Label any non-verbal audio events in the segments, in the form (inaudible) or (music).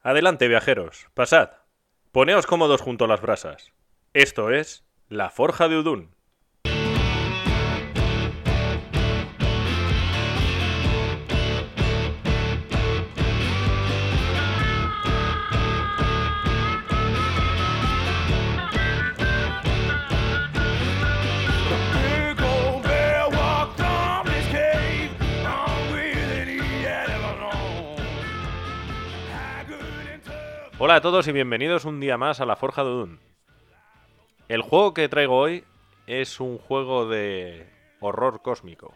Adelante, viajeros, pasad. Poneos cómodos junto a las brasas. Esto es La Forja de Udún. Hola a todos y bienvenidos un día más a La Forja de Udún. El juego que traigo hoy es un juego de horror cósmico,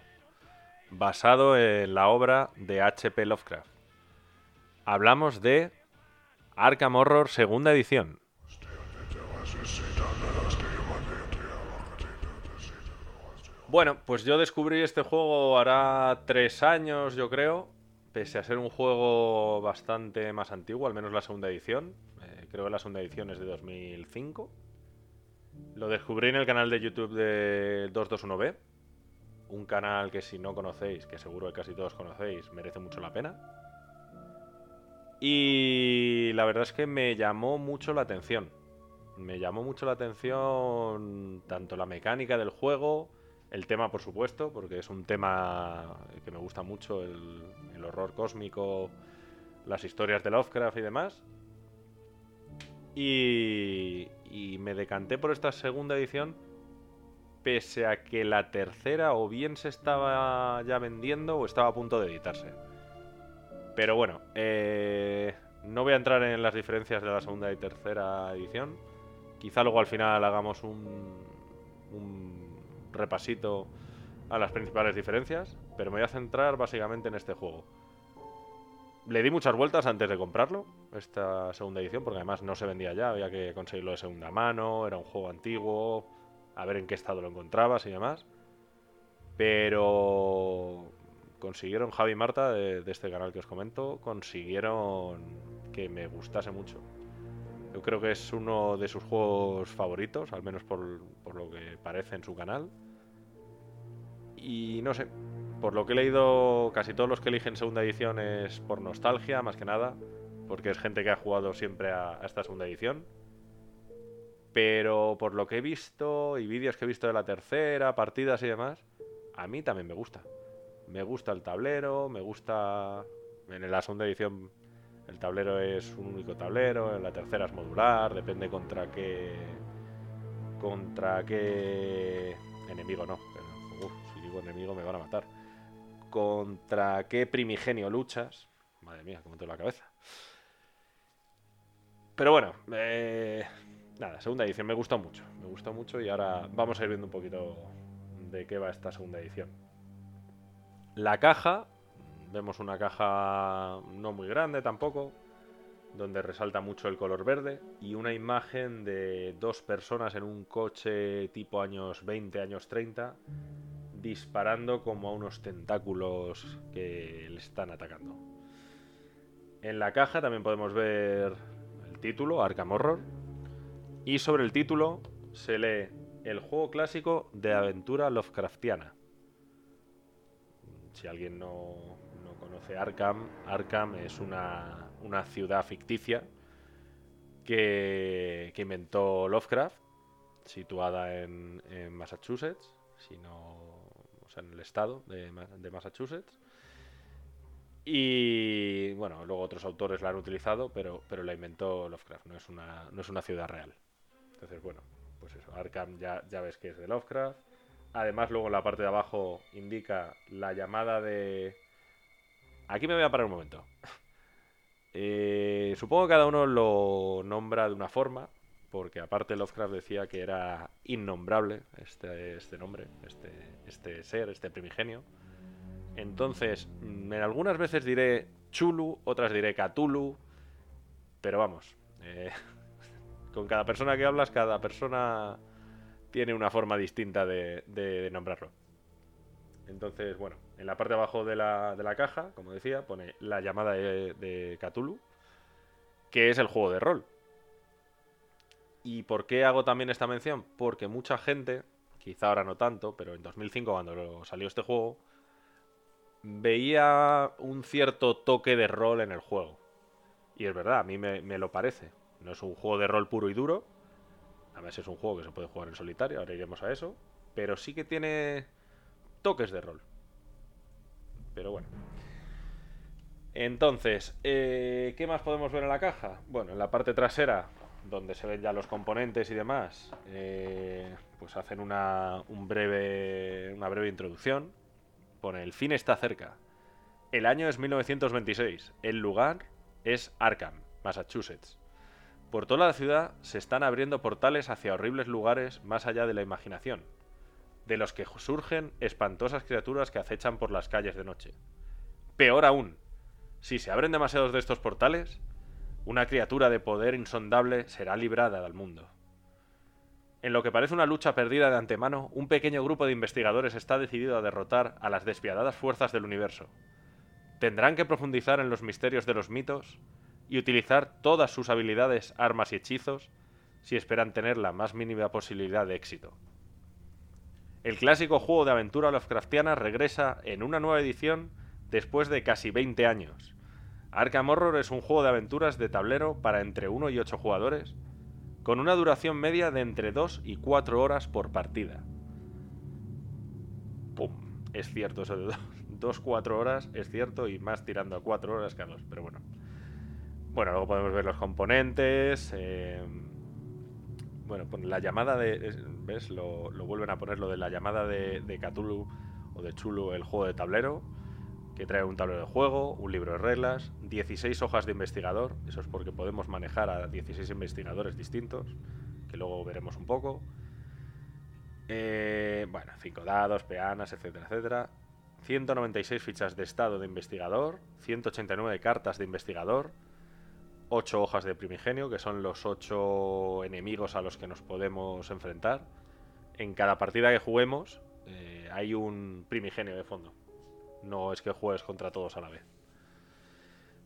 basado en la obra de H.P. Lovecraft. Hablamos de Arkham Horror segunda edición. Bueno, pues yo descubrí este juego hará tres años, yo creo. Pese a ser un juego bastante más antiguo, al menos la segunda edición. Eh, creo que la segunda edición es de 2005. Lo descubrí en el canal de YouTube de 221B. Un canal que si no conocéis, que seguro que casi todos conocéis, merece mucho la pena. Y la verdad es que me llamó mucho la atención. Me llamó mucho la atención tanto la mecánica del juego, el tema, por supuesto, porque es un tema que me gusta mucho, el, el horror cósmico, las historias de Lovecraft y demás. Y, y me decanté por esta segunda edición, pese a que la tercera o bien se estaba ya vendiendo o estaba a punto de editarse. Pero bueno, eh, no voy a entrar en las diferencias de la segunda y tercera edición. Quizá luego al final hagamos un, un repasito a las principales diferencias, pero me voy a centrar básicamente en este juego. Le di muchas vueltas antes de comprarlo, esta segunda edición, porque además no se vendía ya, había que conseguirlo de segunda mano, era un juego antiguo, a ver en qué estado lo encontrabas y demás. Pero consiguieron, Javi y Marta, de, este canal que os comento, consiguieron que me gustase mucho. Yo creo que es uno de sus juegos favoritos, al menos por, por lo que parece en su canal. Y no sé, por lo que he leído, casi todos los que eligen segunda edición es por nostalgia, más que nada, porque es gente que ha jugado siempre a, esta segunda edición. Pero por lo que he visto y vídeos que he visto de la tercera, partidas y demás, a mí también me gusta. Me gusta el tablero, me gusta... En la segunda edición el tablero es un único tablero, en la tercera es modular, depende contra qué... Contra qué... Enemigo no, pero uf, si digo enemigo me van a matar. Contra qué primigenio luchas. Madre mía, cómo tengo la cabeza. Pero bueno, eh, nada, segunda edición me gustó mucho. Me gustó mucho y ahora vamos a ir viendo un poquito de qué va esta segunda edición. La caja, vemos una caja no muy grande tampoco, donde resalta mucho el color verde y una imagen de dos personas en un coche tipo años 20, años 30, disparando como a unos tentáculos que le están atacando. En la caja también podemos ver el título, Arkham Horror, y sobre el título se lee el juego clásico de aventura Lovecraftiana. Si alguien no, no conoce Arkham, Arkham es una, una ciudad ficticia que, que inventó Lovecraft, situada en, en Massachusetts, si no, sea, en el estado de, Ma- de Massachusetts. Y bueno, luego otros autores la han utilizado, pero, pero la inventó Lovecraft, no es una, no es una ciudad real. Entonces, bueno, pues eso, Arkham ya, ya ves que es de Lovecraft. Además, luego en la parte de abajo indica la llamada de... Aquí me voy a parar un momento. (laughs) Eh, supongo que cada uno lo nombra de una forma, porque aparte Lovecraft decía que era innombrable este, este nombre, este, este ser, este primigenio. Entonces, mm, en algunas veces diré Chulu, otras diré Cthulhu, pero vamos, eh, (laughs) con cada persona que hablas, cada persona tiene una forma distinta de, nombrarlo. Entonces, bueno, en la parte de abajo de la, de la caja, como decía, pone la llamada de, de Cthulhu, que es el juego de rol. ¿Y por qué hago también esta mención? Porque mucha gente, quizá ahora no tanto, pero en 2005 cuando salió este juego, veía un cierto toque de rol en el juego. Y es verdad, a mí me, me lo parece. No es un juego de rol puro y duro. Además es un juego que se puede jugar en solitario, ahora iremos a eso. Pero sí que tiene toques de rol. Pero bueno. Entonces, eh, ¿qué más podemos ver en la caja? Bueno, en la parte trasera, donde se ven ya los componentes y demás, eh, pues hacen una, un breve, una breve introducción. Pone, el fin está cerca. El año es 1926. El lugar es Arkham, Massachusetts. Por toda la ciudad se están abriendo portales hacia horribles lugares más allá de la imaginación, de los que surgen espantosas criaturas que acechan por las calles de noche. Peor aún, si se abren demasiados de estos portales, una criatura de poder insondable será librada del mundo. En lo que parece una lucha perdida de antemano, un pequeño grupo de investigadores está decidido a derrotar a las despiadadas fuerzas del universo. Tendrán que profundizar en los misterios de los mitos y utilizar todas sus habilidades, armas y hechizos si esperan tener la más mínima posibilidad de éxito. El clásico juego de aventura Lovecraftiana regresa en una nueva edición después de casi 20 años. Arkham Horror es un juego de aventuras de tablero para entre 1 y 8 jugadores, con una duración media de entre 2 y 4 horas por partida. Pum, es cierto eso de 2-4 horas, es cierto, y más tirando a 4 horas, Carlos, pero bueno. Bueno, luego podemos ver los componentes. eh, bueno, pon la llamada de. es- ¿Ves? Lo, lo vuelven a poner lo de la llamada de, de Cthulhu o de Chulu, el juego de tablero. Que trae un tablero de juego, un libro de reglas, 16 hojas de investigador. Eso es porque podemos manejar a 16 investigadores distintos. Que luego veremos un poco. Eh, bueno, 5 dados, peanas, etcétera, etcétera. 196 fichas de estado de investigador, 189 cartas de investigador, 8 hojas de primigenio, que son los 8 enemigos a los que nos podemos enfrentar. En cada partida que juguemos eh, hay un primigenio de fondo. No es que juegues contra todos a la vez.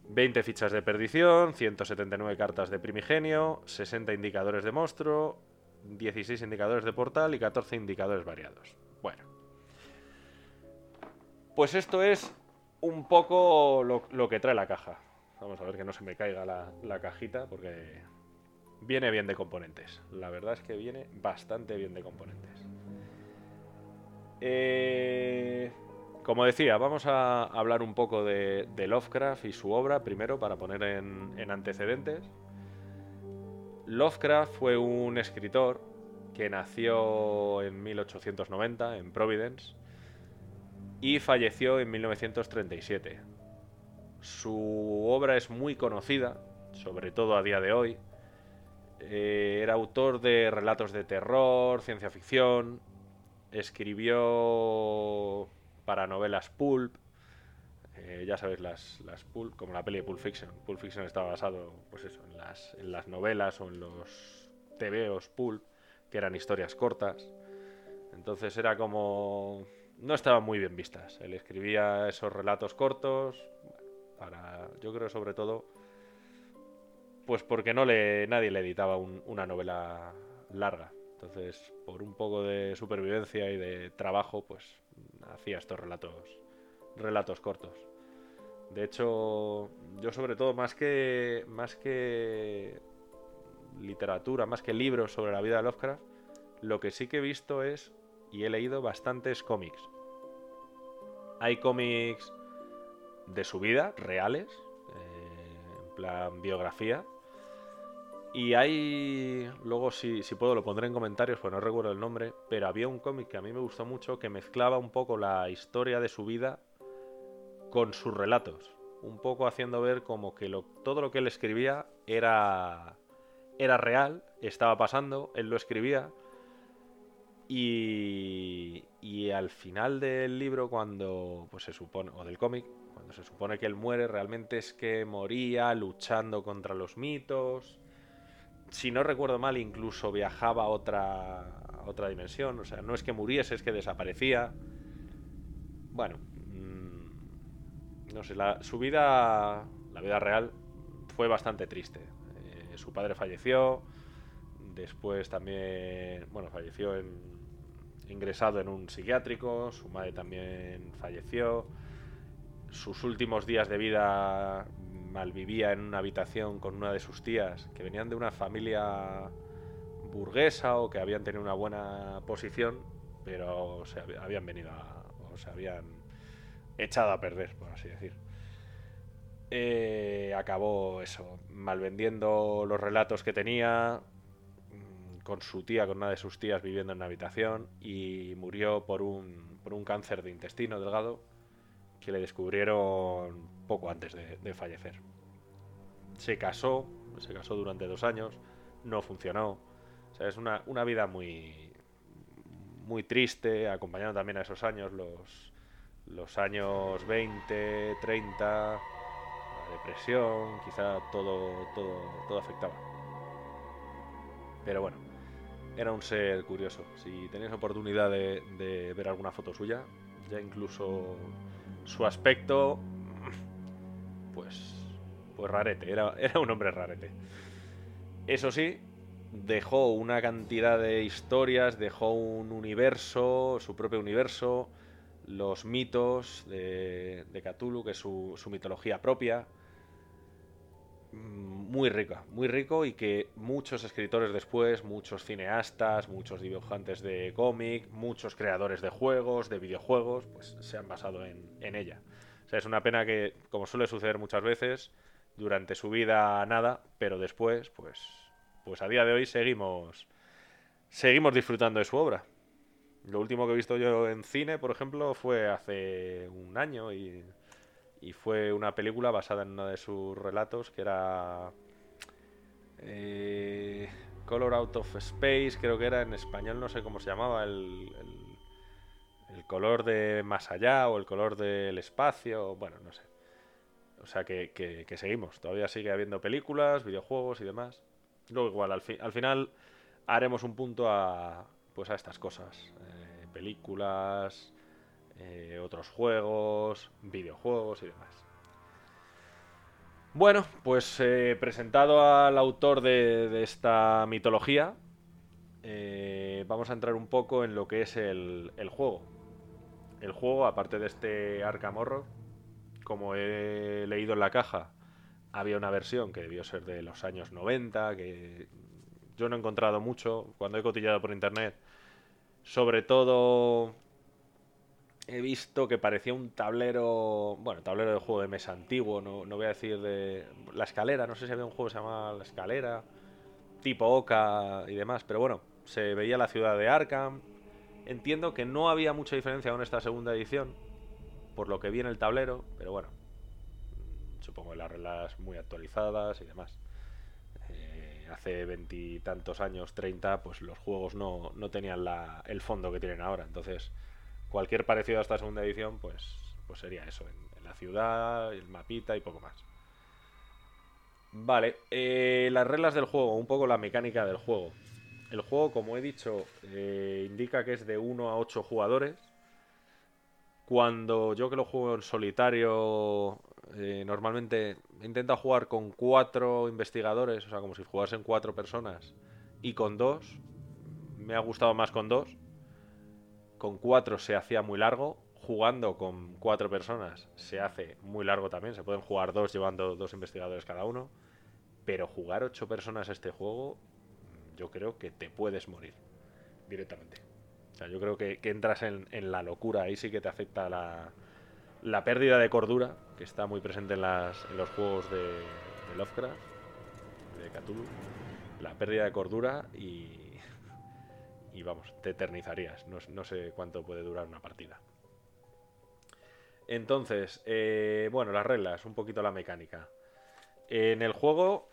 20 fichas de perdición, 179 cartas de primigenio, 60 indicadores de monstruo, 16 indicadores de portal y 14 indicadores variados. Bueno. Pues esto es un poco lo, que trae la caja. Vamos a ver que no se me caiga la, la cajita porque viene bien de componentes. La verdad es que viene bastante bien de componentes. Eh, como decía, vamos a hablar un poco de, Lovecraft y su obra primero para poner en, en antecedentes. Lovecraft fue un escritor que nació en 1890 en Providence y falleció en 1937. Su obra es muy conocida, sobre todo a día de hoy. Eh, era autor de relatos de terror, ciencia ficción, escribió para novelas pulp, eh, ya sabéis, las, las pulp, como la peli de Pulp Fiction. Pulp Fiction estaba basado, pues eso, en las, en las novelas o en los TVOs pulp, que eran historias cortas. Entonces era como... No estaban muy bien vistas. Él escribía esos relatos cortos para, yo creo sobre todo, pues porque no le, nadie le editaba un- una novela larga. Entonces, por un poco de supervivencia y de trabajo, pues hacía estos relatos, relatos cortos. De hecho, yo sobre todo más que más que literatura, más que libros sobre la vida de Lovecraft, lo que sí que he visto es y he leído bastantes cómics. Hay cómics de su vida, reales, eh, en plan biografía. Y hay, luego si, si puedo lo pondré en comentarios, pues no recuerdo el nombre, pero había un cómic que a mí me gustó mucho que mezclaba un poco la historia de su vida con sus relatos. Un poco haciendo ver como que lo- todo lo que él escribía era, era real, estaba pasando, él lo escribía. Y, y al final del libro, cuando pues se supone, o del cómic, cuando se supone que él muere, realmente es que moría luchando contra los mitos. Si no recuerdo mal, incluso viajaba a otra, a otra dimensión. O sea, no es que muriese, es que desaparecía. Bueno, mm, no sé, la- su vida, la vida real, fue bastante triste. Eh, su padre falleció, después también, bueno, falleció en, ingresado en un psiquiátrico, su madre también falleció. Sus últimos días de vida malvivía en una habitación con una de sus tías, que venían de una familia burguesa o que habían tenido una buena posición, pero se hab- habían venido a, o se habían echado a perder, por así decir. Eh, acabó eso, malvendiendo los relatos que tenía, mm, con su tía, con una de sus tías viviendo en una habitación y murió por un, por un cáncer de intestino delgado que le descubrieron poco antes de, fallecer. Se casó, se casó durante dos años, no funcionó. Es una, una vida muy, muy triste, acompañando también a esos años, los, los años 20, 30, la depresión, quizá todo, todo, todo afectaba. Pero bueno, era un ser curioso. Si tenéis oportunidad de ver alguna foto suya, ya incluso su aspecto, pues, pues rarete, era, (laughs) era un hombre rarete. Eso sí, dejó una cantidad de historias, dejó un universo, su propio universo, los mitos de, de Cthulhu, que es su, su mitología propia. Mm, Muy rica, muy rico y que muchos escritores después, muchos cineastas, muchos dibujantes de cómic, muchos creadores de juegos, de videojuegos, pues se han basado en, en ella. O sea, es una pena que, como suele suceder muchas veces, durante su vida nada, pero después, pues, pues a día de hoy seguimos, seguimos disfrutando de su obra. Lo último que he visto yo en cine, por ejemplo, fue hace un año y, fue una película basada en uno de sus relatos que era eh, Color Out of Space, creo que era en español, no sé cómo se llamaba, el- el color de más allá o el color del espacio, bueno, no sé. O sea que, seguimos, todavía sigue habiendo películas, videojuegos y demás. Luego igual, al, fi- al final haremos un punto a, pues a estas cosas. eh, películas, eh, otros juegos, videojuegos y demás. Bueno, pues eh, presentado al autor de, esta mitología, vamos a entrar un poco en lo que es el juego. El juego, aparte de este Arkham Horror, como he leído en la caja, había una versión que debió ser de los años 90, que yo no he encontrado mucho cuando he cotillado por internet. Sobre todo he visto que parecía un tablero, bueno, tablero de juego de mesa antiguo, no, no voy a decir de la escalera, no sé si había un juego que se llamaba La Escalera, tipo Oca y demás, pero bueno, se veía la ciudad de Arkham. Entiendo que no había mucha diferencia con esta segunda edición, por lo que vi en el tablero, pero bueno, supongo que las reglas muy actualizadas y demás. Eh, hace veintitantos años, 30, pues los juegos no, no tenían la- el fondo que tienen ahora, entonces cualquier parecido a esta segunda edición, pues, pues sería eso, en, en la ciudad, el mapita y poco más. Vale, eh, las reglas del juego, un poco la mecánica del juego. El juego, como he dicho, eh, indica que es de 1 a 8 jugadores. Cuando yo que lo juego en solitario, eh, normalmente intento jugar con cuatro investigadores, o sea, como si jugasen cuatro personas, y con dos. Me ha gustado más con dos. Con cuatro se hacía muy largo. Jugando con cuatro personas se hace muy largo también. Se pueden jugar dos llevando dos investigadores cada uno. Pero jugar ocho personas a este juego, yo creo que te puedes morir directamente. O sea, yo creo que, entras en, la locura. Ahí sí que te afecta la, la pérdida de cordura, que está muy presente en, las, en los juegos de, Lovecraft, de Cthulhu. La pérdida de cordura y, y vamos, te eternizarías. No, no sé cuánto puede durar una partida. Entonces, eh, bueno, las reglas, un poquito la mecánica. En el juego,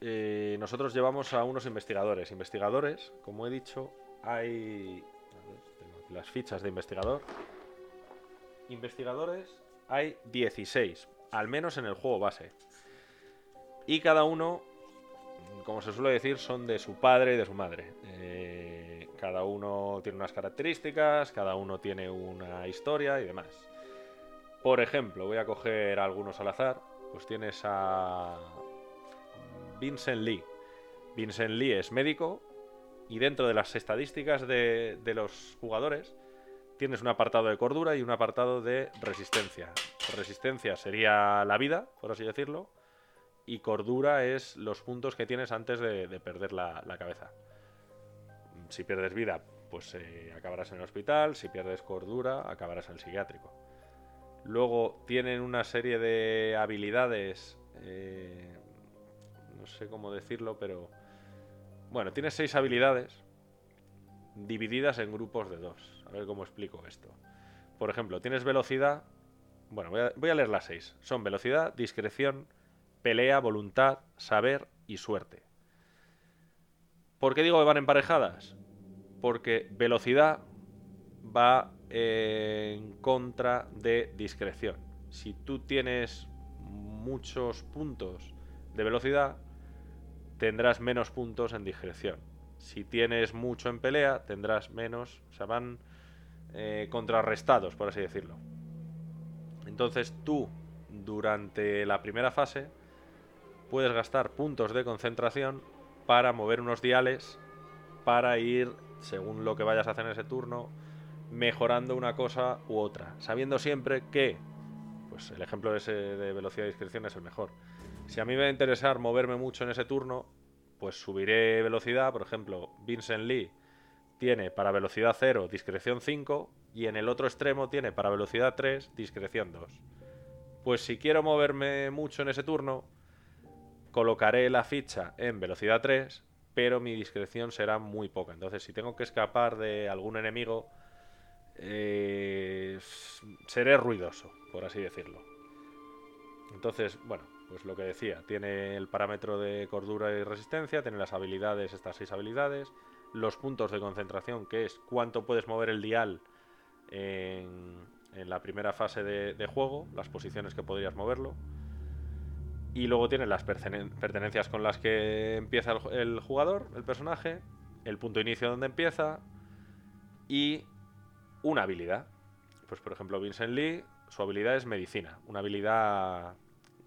eh, nosotros llevamos a unos investigadores. Investigadores, como he dicho, hay. a ver, tengo aquí las fichas de investigador. Investigadores hay 16, al menos en el juego base. Y cada uno, como se suele decir, son de su padre y de su madre. Eh, cada uno tiene unas características, cada uno tiene una historia y demás. Por ejemplo, voy a coger algunos al azar. Pues tienes a Vincent Lee. Vincent Lee es médico y dentro de las estadísticas de, los jugadores tienes un apartado de cordura y un apartado de resistencia. Resistencia sería la vida, por así decirlo, y cordura es los puntos que tienes antes de, de perder la, la cabeza. Si pierdes vida, pues eh, acabarás en el hospital, si pierdes cordura, acabarás en el psiquiátrico. Luego tienen una serie de habilidades, eh, no sé cómo decirlo, pero bueno, tienes seis habilidades divididas en grupos de dos. A ver cómo explico esto. Por ejemplo, tienes velocidad. Bueno, voy a, voy a leer las seis. Son velocidad, discreción, pelea, voluntad, saber y suerte. ¿Por qué digo que van emparejadas? Porque velocidad va en contra de discreción. Si tú tienes muchos puntos de velocidad, tendrás menos puntos en discreción. Si tienes mucho en pelea, tendrás menos. O sea, van eh, contrarrestados, por así decirlo. Entonces tú, durante la primera fase, puedes gastar puntos de concentración para mover unos diales para ir, según lo que vayas a hacer en ese turno, mejorando una cosa u otra, sabiendo siempre que, pues el ejemplo ese de velocidad y discreción es el mejor. Si a mí me va a interesar moverme mucho en ese turno, pues subiré velocidad, por ejemplo, Vincent Lee tiene para velocidad 0 discreción 5 y en el otro extremo tiene para velocidad 3 discreción 2. Pues si quiero moverme mucho en ese turno, colocaré la ficha en velocidad 3, pero mi discreción será muy poca. Entonces, si tengo que escapar de algún enemigo, eh, seré ruidoso, por así decirlo. Entonces, bueno, pues lo que decía, tiene el parámetro de cordura y resistencia, tiene las habilidades, estas seis habilidades, los puntos de concentración, que es cuánto puedes mover el dial en, la primera fase de, juego, las posiciones que podrías moverlo. Y luego tiene las pertene- pertenencias con las que empieza el, el jugador, el personaje, el punto de inicio donde empieza y una habilidad. Pues por ejemplo, Vincent Lee, su habilidad es medicina, una habilidad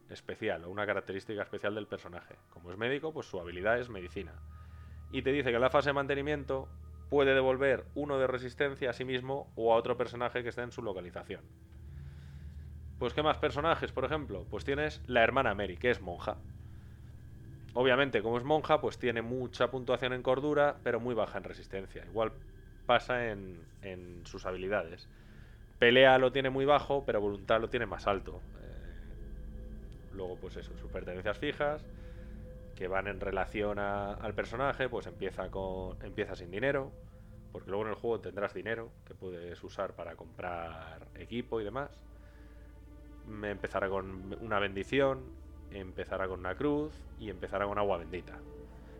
especial o una característica especial del personaje. Como es médico, pues su habilidad es medicina. Y te dice que en la fase de mantenimiento puede devolver uno de resistencia a sí mismo o a otro personaje que esté en su localización. Pues ¿qué más personajes, por ejemplo? Pues tienes la hermana Mary, que es monja. Obviamente, como es monja, pues tiene mucha puntuación en cordura, pero muy baja en resistencia. Igual pasa en, en sus habilidades. Pelea lo tiene muy bajo, pero voluntad lo tiene más alto. Luego, pues eso, sus pertenencias fijas, que van en relación al personaje, pues empieza, con, empieza sin dinero, porque luego en el juego tendrás dinero que puedes usar para comprar equipo y demás. Me empezará con una bendición, empezará con una cruz y empezará con agua bendita.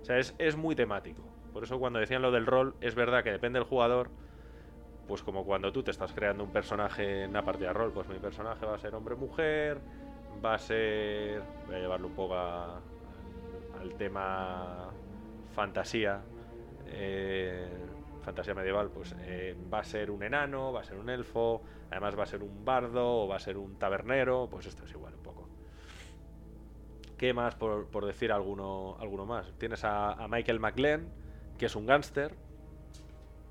O sea, es, es muy temático. Por eso cuando decían lo del rol, es verdad que depende del jugador. Pues como cuando tú te estás creando un personaje en una partida de rol, pues mi personaje va a ser hombre-mujer, va a ser... Voy a llevarlo un poco al tema fantasía. eh, fantasía medieval, pues eh, va a ser un enano, va a ser un elfo, además va a ser un bardo o va a ser un tabernero, pues esto es igual un poco. ¿Qué más por, por decir alguno, alguno más? Tienes a, Michael McLean, que es un gángster,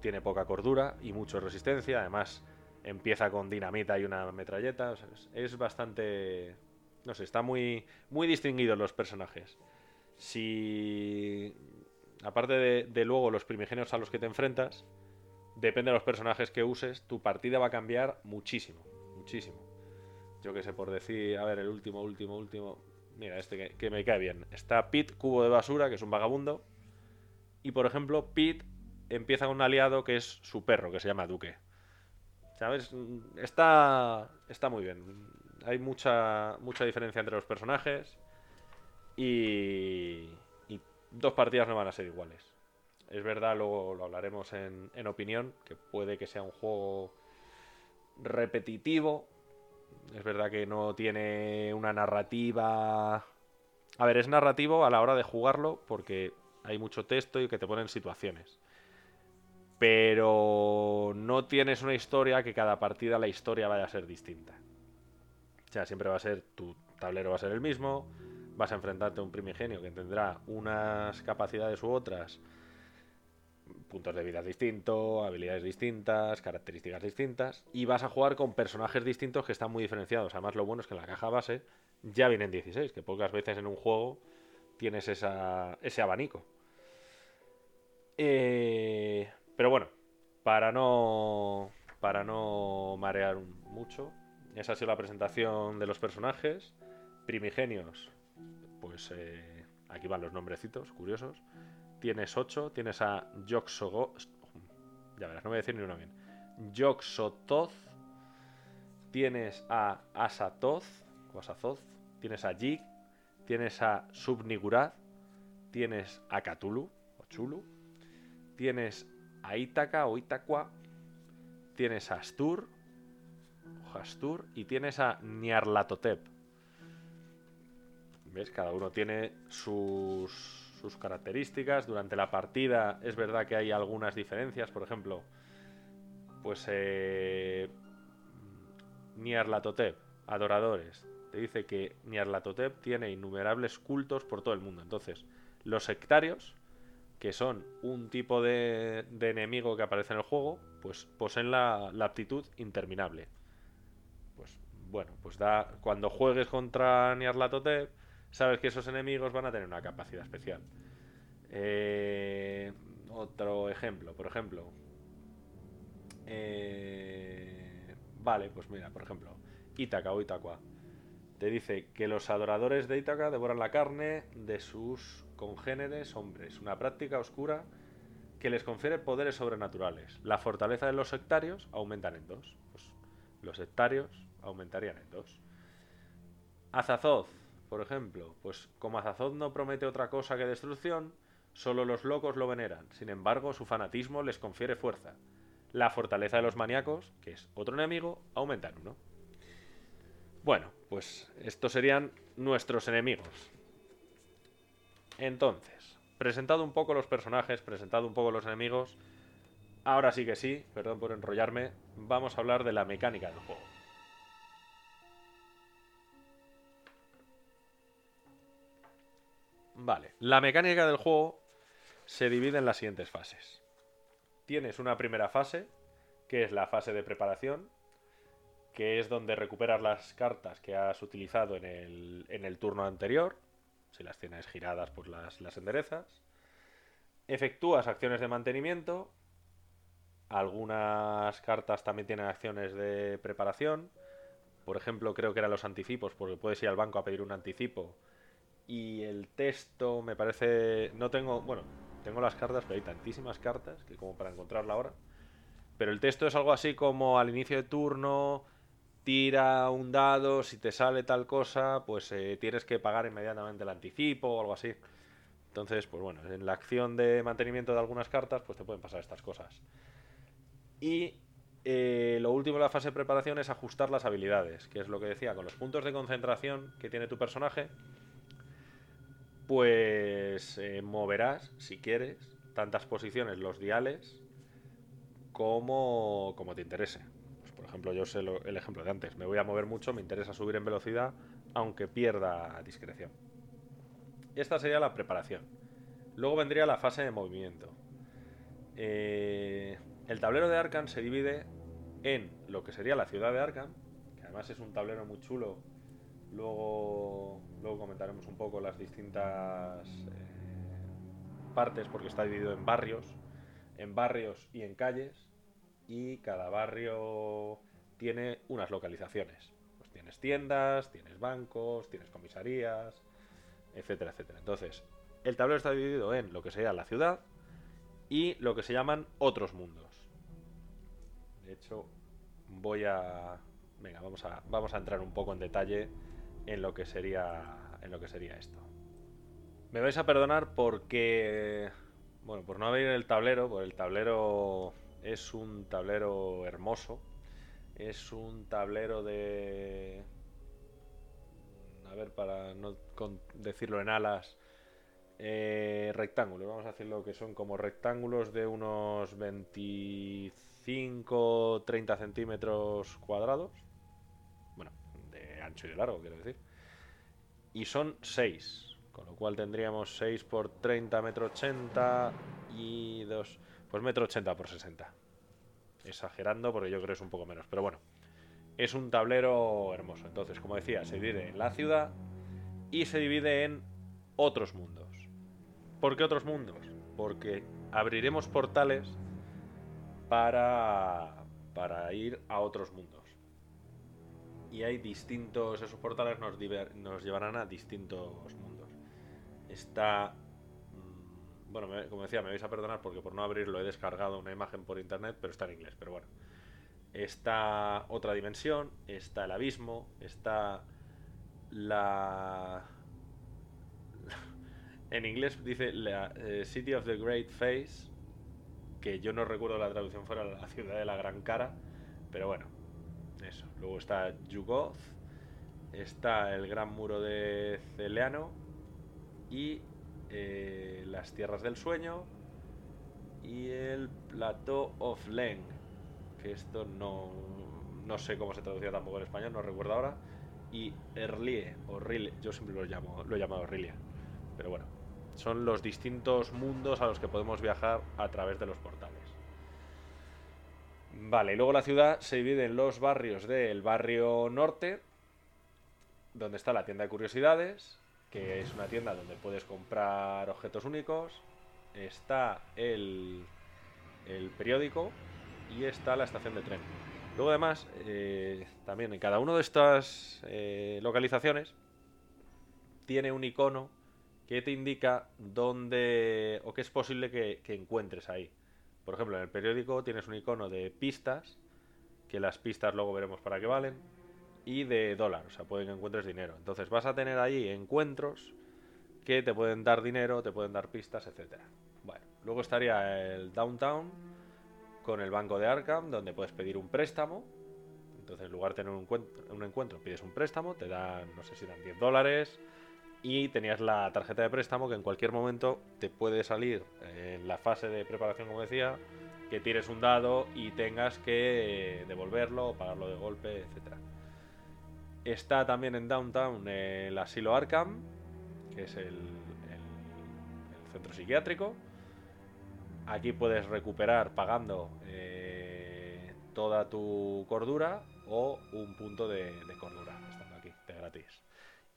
tiene poca cordura y mucha resistencia, además empieza con dinamita y una metralleta, es bastante... No sé, está muy, muy distinguidos los personajes. Si... Aparte de, luego los primigenios a los que te enfrentas, depende de los personajes que uses, tu partida va a cambiar muchísimo, muchísimo. Yo que sé, por decir, a ver, el último, último, último. Mira, este que, que me cae bien. Está Pete, cubo de basura, que es un vagabundo. Y por ejemplo, Pete empieza con un aliado que es su perro, que se llama Duque. ¿Sabes? Mm, Está, está muy bien. Hay mucha, mucha diferencia entre los personajes. Y, dos partidas no van a ser iguales. Es verdad, luego lo hablaremos en, en opinión, que puede que sea un juego repetitivo. Es verdad que no tiene una narrativa... A ver, es narrativo a la hora de jugarlo porque hay mucho texto y que te ponen situaciones. Pero no tienes una historia que cada partida la historia vaya a ser distinta. O sea, siempre va a ser, tu tablero va a ser el mismo, vas a enfrentarte a un primigenio que tendrá unas capacidades u otras, puntos de vida distintos, habilidades distintas, características distintas, y vas a jugar con personajes distintos que están muy diferenciados. Además, lo bueno es que en la caja base ya vienen 16, que pocas veces en un juego tienes esa, ese abanico. Eh, pero bueno, para no, para no marear mucho, esa ha sido la presentación de los personajes. Primigenios, pues eh, aquí van los nombrecitos curiosos. Tienes 8, tienes a Yoxogo... Ya verás, no voy a decir ni uno bien. Yoxototh, tienes a Asatoth, o Asathoth, tienes a Jig, tienes a Subnigurat, tienes a Cthulhu, o Chulu, tienes a Ítaca o Itaqua, tienes a Astur, Y tienes a Nyarlathotep. ¿Ves? Cada uno tiene sus, características. Durante la partida es verdad que hay algunas diferencias. Por ejemplo, pues eh, Nyarlathotep, adoradores. Te dice que Nyarlathotep tiene innumerables cultos por todo el mundo. Entonces, los sectarios, que son un tipo de, enemigo que aparece en el juego, pues poseen la aptitud interminable. Bueno, pues da cuando juegues contra Nyarlathotep, sabes que esos enemigos van a tener una capacidad especial. Eh, otro ejemplo, por ejemplo. eh, vale, pues mira, por ejemplo, Ítaca o Itaqua. Te dice que los adoradores de Ítaca devoran la carne de sus congéneres hombres, una práctica oscura que les confiere poderes sobrenaturales. La fortaleza de los sectarios aumentan en dos. Pues los sectarios aumentarían en dos. Azazoth, por ejemplo, pues como Azazoth no promete otra cosa que destrucción, solo los locos lo veneran. Sin embargo, su fanatismo les confiere fuerza. La fortaleza de los maníacos, que es otro enemigo, aumenta en uno. Bueno, pues estos serían nuestros enemigos. Entonces, presentado un poco los personajes, presentado un poco los enemigos, ahora sí que sí, perdón por enrollarme, vamos a hablar de la mecánica del juego. Vale, la mecánica del juego se divide en las siguientes fases. Tienes una primera fase, que es la fase de preparación, que es donde recuperas las cartas que has utilizado en el, en el turno anterior. Si las tienes giradas, pues las, las enderezas. Efectúas acciones de mantenimiento. Algunas cartas también tienen acciones de preparación. Por ejemplo, creo que eran los anticipos, porque puedes ir al banco a pedir un anticipo. Y el texto me parece... No tengo... Bueno, tengo las cartas, pero hay tantísimas cartas que como para encontrarla ahora. Pero el texto es algo así como al inicio de turno, tira un dado, si te sale tal cosa, pues eh, tienes que pagar inmediatamente el anticipo o algo así. Entonces, pues bueno, en la acción de mantenimiento de algunas cartas, pues te pueden pasar estas cosas. Y eh, lo último de la fase de preparación es ajustar las habilidades, que es lo que decía, con los puntos de concentración que tiene tu personaje, pues eh, moverás, si quieres, tantas posiciones, los diales, como, como te interese. Pues, por ejemplo, yo sé el ejemplo de antes. Me voy a mover mucho, me interesa subir en velocidad, aunque pierda discreción. Esta sería la preparación. Luego vendría la fase de movimiento. Eh, el tablero de Arkham se divide en lo que sería la ciudad de Arkham, que además es un tablero muy chulo. Luego, luego comentaremos un poco las distintas eh, partes, porque está dividido en barrios, en barrios y en calles, y cada barrio tiene unas localizaciones. Pues tienes tiendas, tienes bancos, tienes comisarías, etcétera, etcétera. Entonces, el tablero está dividido en lo que sería la ciudad y lo que se llaman otros mundos. De hecho, voy a venga, vamos a vamos a entrar un poco en detalle en lo que sería en lo que sería esto. Me vais a perdonar porque bueno, por no abrir el tablero, porque el tablero es un tablero hermoso. Es un tablero de a ver, para no decirlo en alas, eh, rectángulos. Vamos a decirlo que son como rectángulos de unos 25, 30 centímetros cuadrados. Ancho y largo, quiero decir. Y son 6, con lo cual tendríamos 6 por 30, metro 80 y 2, pues metro 80 por 60. Exagerando porque yo creo que es un poco menos, pero bueno. Es un tablero hermoso. Entonces, como decía, se divide en la ciudad y se divide en otros mundos. ¿Por qué otros mundos? Porque abriremos portales para, para ir a otros mundos. Y hay distintos, esos portales nos, nos llevarán a distintos mundos. Está, mm, bueno, como decía, me vais a perdonar porque por no abrirlo he descargado una imagen por internet, pero está en inglés, pero bueno. Está otra dimensión, está el abismo, está la... (laughs) En inglés dice la eh, City of the Great Face, que yo no recuerdo la traducción fuera la ciudad de la gran cara, pero bueno, Luego está Yugoth, está el gran muro de Celeano y eh, las tierras del sueño y el Plateau of Leng, que esto no, no sé cómo se traducía tampoco en español, no recuerdo ahora, y Erlie, o yo siempre lo llamo, lo he llamado Rilia, pero bueno, son los distintos mundos a los que podemos viajar a través de los portales. Vale, y luego la ciudad se divide en los barrios del barrio norte, donde está la tienda de curiosidades, que es una tienda donde puedes comprar objetos únicos, está el, el periódico y está la estación de tren. Luego además, eh, también en cada una de estas eh, localizaciones tiene un icono que te indica dónde o qué es posible que, que encuentres ahí. Por ejemplo, en el periódico tienes un icono de pistas, que las pistas luego veremos para qué valen, y de dólar, o sea, pueden que encuentres dinero. Entonces vas a tener ahí encuentros que te pueden dar dinero, te pueden dar pistas, etcétera. Bueno, luego estaría el Downtown con el banco de Arkham, donde puedes pedir un préstamo. Entonces, en lugar de tener un encuentro, un encuentro, pides un préstamo, te dan, no sé si dan 10 dólares, y tenías la tarjeta de préstamo que en cualquier momento te puede salir en la fase de preparación, como decía, que tires un dado y tengas que eh, devolverlo o pagarlo de golpe, etcétera. Está también en Downtown el asilo Arkham, que es el centro psiquiátrico. Aquí puedes recuperar pagando eh, toda tu cordura o un punto de, de cordura, estando aquí, de gratis.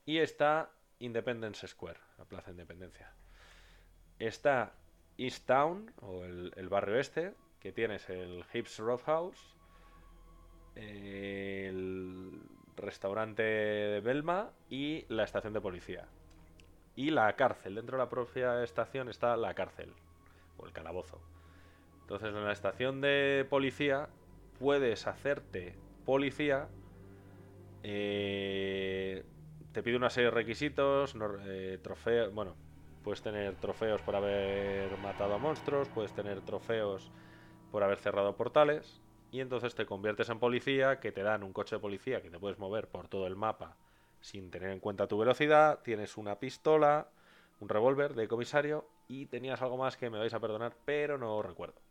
Y está Independence Square, la Plaza de Independencia. Está East Town, o el, el barrio este, que tienes el Hips Roadhouse, el restaurante de Belma y la estación de policía. Y la cárcel. Dentro de la propia estación está la cárcel, o el calabozo. Entonces en la estación de policía puedes hacerte policía. eh, te pide una serie de requisitos, no- eh, trofeos, bueno, puedes tener trofeos por haber matado a monstruos, puedes tener trofeos por haber cerrado portales, y entonces te conviertes en policía, que te dan un coche de policía que te puedes mover por todo el mapa sin tener en cuenta tu velocidad, tienes una pistola, un revólver de comisario y tenías algo más que me vais a perdonar, pero no recuerdo.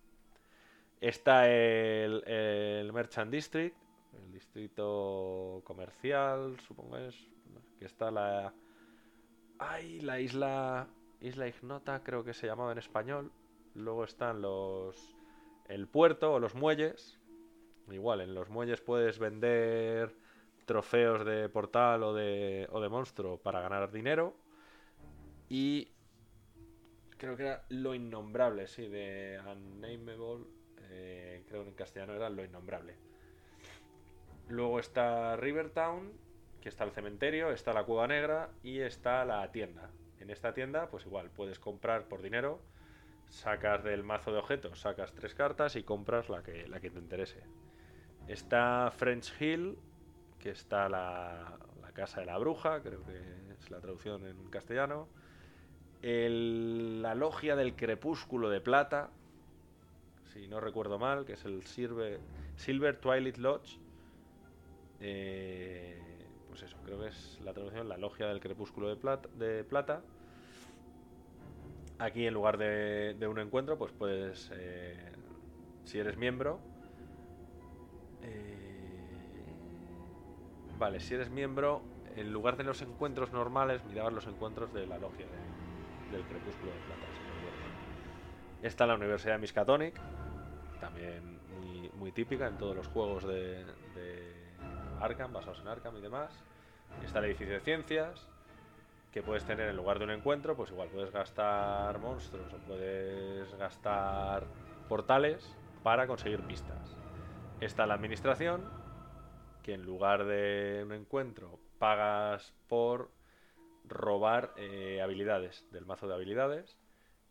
Está el, el Merchant District, el distrito comercial, supongo es, que está la... Ay, la isla... Isla Ignota creo que se llamaba en español. Luego están los... El puerto o los muelles. Igual, en los muelles puedes vender trofeos de portal o de, o de monstruo para ganar dinero. Y creo que era lo innombrable, sí, de Unnameable. eh, creo que en castellano era lo innombrable. Luego está Rivertown, que está el cementerio, está la cueva negra y está la tienda. En esta tienda, pues igual, puedes comprar por dinero, sacas del mazo de objetos, sacas tres cartas y compras la que, la que te interese. Está French Hill, que está la, la casa de la bruja, creo que es la traducción en castellano. El- la logia del crepúsculo de plata, si no recuerdo mal, que es el Silver, Silver Twilight Lodge. Eh, pues eso, creo que es la traducción, la logia del crepúsculo de plata. De plata. Aquí en lugar de, de un encuentro, pues puedes, eh, si eres miembro, eh, vale, si eres miembro, en lugar de los encuentros normales, mirabas los encuentros de la logia de- del crepúsculo de plata. si. Está la Universidad Miskatonic, también muy, muy típica en todos los juegos de, Arkham, basados en Arkham y demás. Está el edificio de ciencias, que puedes tener en lugar de un encuentro, pues igual puedes gastar monstruos o puedes gastar portales para conseguir pistas. Está la administración, que en lugar de un encuentro pagas por robar eh, habilidades del mazo de habilidades.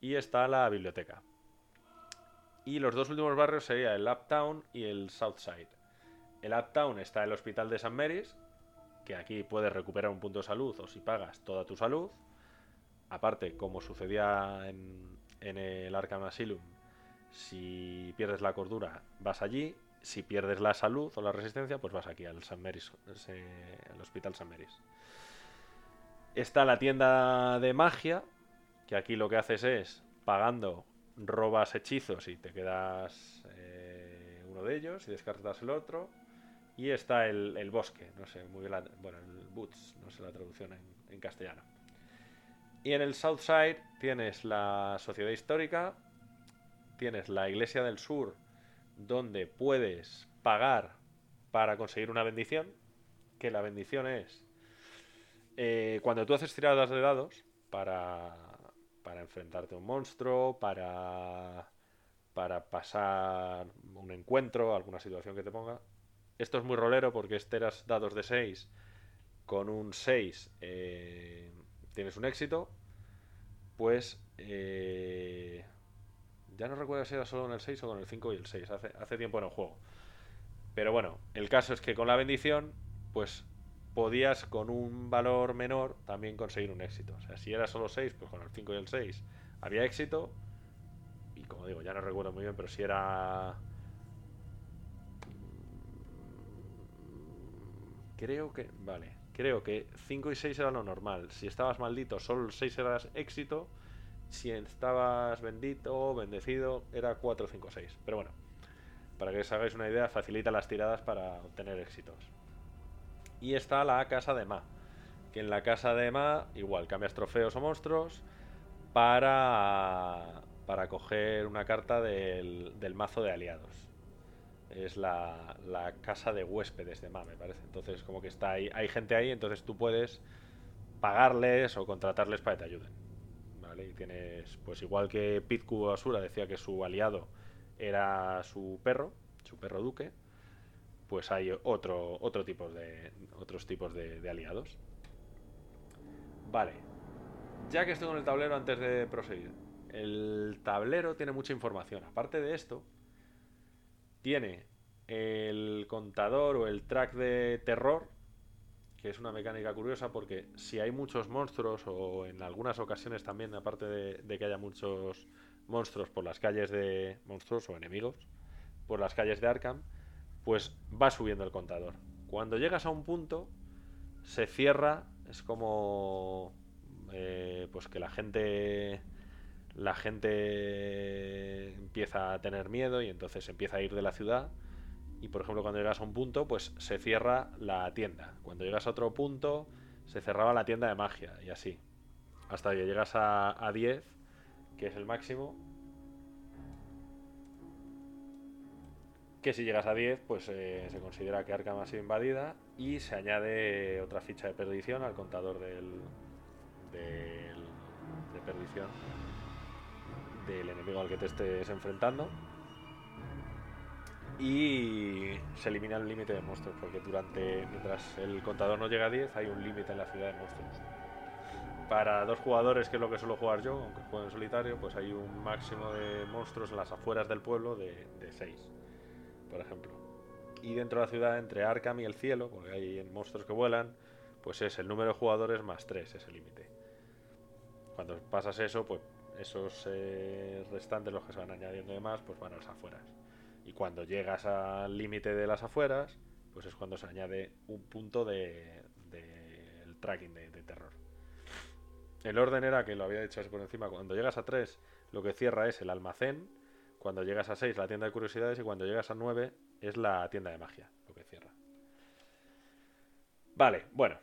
Y está la biblioteca. Y los dos últimos barrios serían el Uptown y el Southside. El Uptown está el Hospital de San Mary's, que aquí puedes recuperar un punto de salud o si pagas toda tu salud. Aparte, como sucedía en, el Arkham Asylum, si pierdes la cordura vas allí, si pierdes la salud o la resistencia, pues vas aquí al San Mary's, al Hospital San Mary's. Está la tienda de magia, que aquí lo que haces es, pagando, robas hechizos y te quedas eh, uno de ellos y descartas el otro. Y está el, el bosque, no sé muy bien, la- bueno, el Boots, no sé la traducción en, en castellano. Y en el Southside tienes la Sociedad Histórica, tienes la Iglesia del Sur, donde puedes pagar para conseguir una bendición, que la bendición es eh, cuando tú haces tiradas de dados para, para enfrentarte a un monstruo, para, para pasar un encuentro, alguna situación que te ponga. Esto es muy rolero porque esteras dados de 6 con un 6 eh, tienes un éxito, pues eh, ya no recuerdo si era solo con el 6 o con el 5 y el 6, hace, hace tiempo en el juego. Pero bueno, el caso es que con la bendición, pues podías con un valor menor también conseguir un éxito. O sea, si era solo 6, pues con el 5 y el 6 había éxito. Y como digo, ya no recuerdo muy bien, pero si era... Creo que... Vale. Creo que 5 y 6 era lo normal. Si estabas maldito, solo el 6 era éxito. Si estabas bendito, bendecido, era 4, 5, 6. Pero bueno, para que os hagáis una idea, facilita las tiradas para obtener éxitos. Y está la casa de Ma. Que en la casa de Ma, igual, cambias trofeos o monstruos para, para coger una carta del, del mazo de aliados. Es la, la casa de huéspedes de Ma, me parece. Entonces, como que está ahí, hay gente ahí, entonces tú puedes pagarles o contratarles para que te ayuden. ¿Vale? Y tienes, pues igual que Pitku Asura decía que su aliado era su perro, su perro duque, pues hay otro, otro tipo de, otros tipos de aliados. Vale. Ya que estoy con el tablero antes de proseguir. El tablero tiene mucha información. Aparte de esto, tiene el contador o el track de terror, que es una mecánica curiosa porque si hay muchos monstruos o en algunas ocasiones también, aparte de, que haya muchos monstruos por las calles de monstruos o enemigos, por las calles de Arkham, pues va subiendo el contador. Cuando llegas a un punto, se cierra, es como eh, pues que la gente la gente empieza a tener miedo y entonces empieza a ir de la ciudad. Y por ejemplo cuando llegas a un punto pues se cierra la tienda. Cuando llegas a otro punto se cerraba la tienda de magia y así. Hasta que llegas a, a 10 que es el máximo que si llegas a 10 pues eh, se considera que Arkham ha sido invadida y se añade otra ficha de perdición al contador del, del de perdición del enemigo al que te estés enfrentando. Y se elimina el límite de monstruos porque durante mientras el contador no llega a 10 hay un límite en la ciudad de monstruos. Para dos jugadores que es lo que suelo jugar yo aunque juego en solitario pues hay un máximo de monstruos en las afueras del pueblo de, de 6 por ejemplo. Y dentro de la ciudad entre Arkham y el cielo porque hay monstruos que vuelan pues es el número de jugadores más 3 ese límite. Cuando pasas eso pues esos eh, restantes los que se van añadiendo de más pues van a las afueras y cuando llegas al límite de las afueras, pues es cuando se añade un punto de, de tracking de, terror. El orden era que lo había dicho así por encima. Cuando llegas a 3, lo que cierra es el almacén. Cuando llegas a 6, la tienda de curiosidades. Y cuando llegas a 9, es la tienda de magia, lo que cierra. Vale, bueno.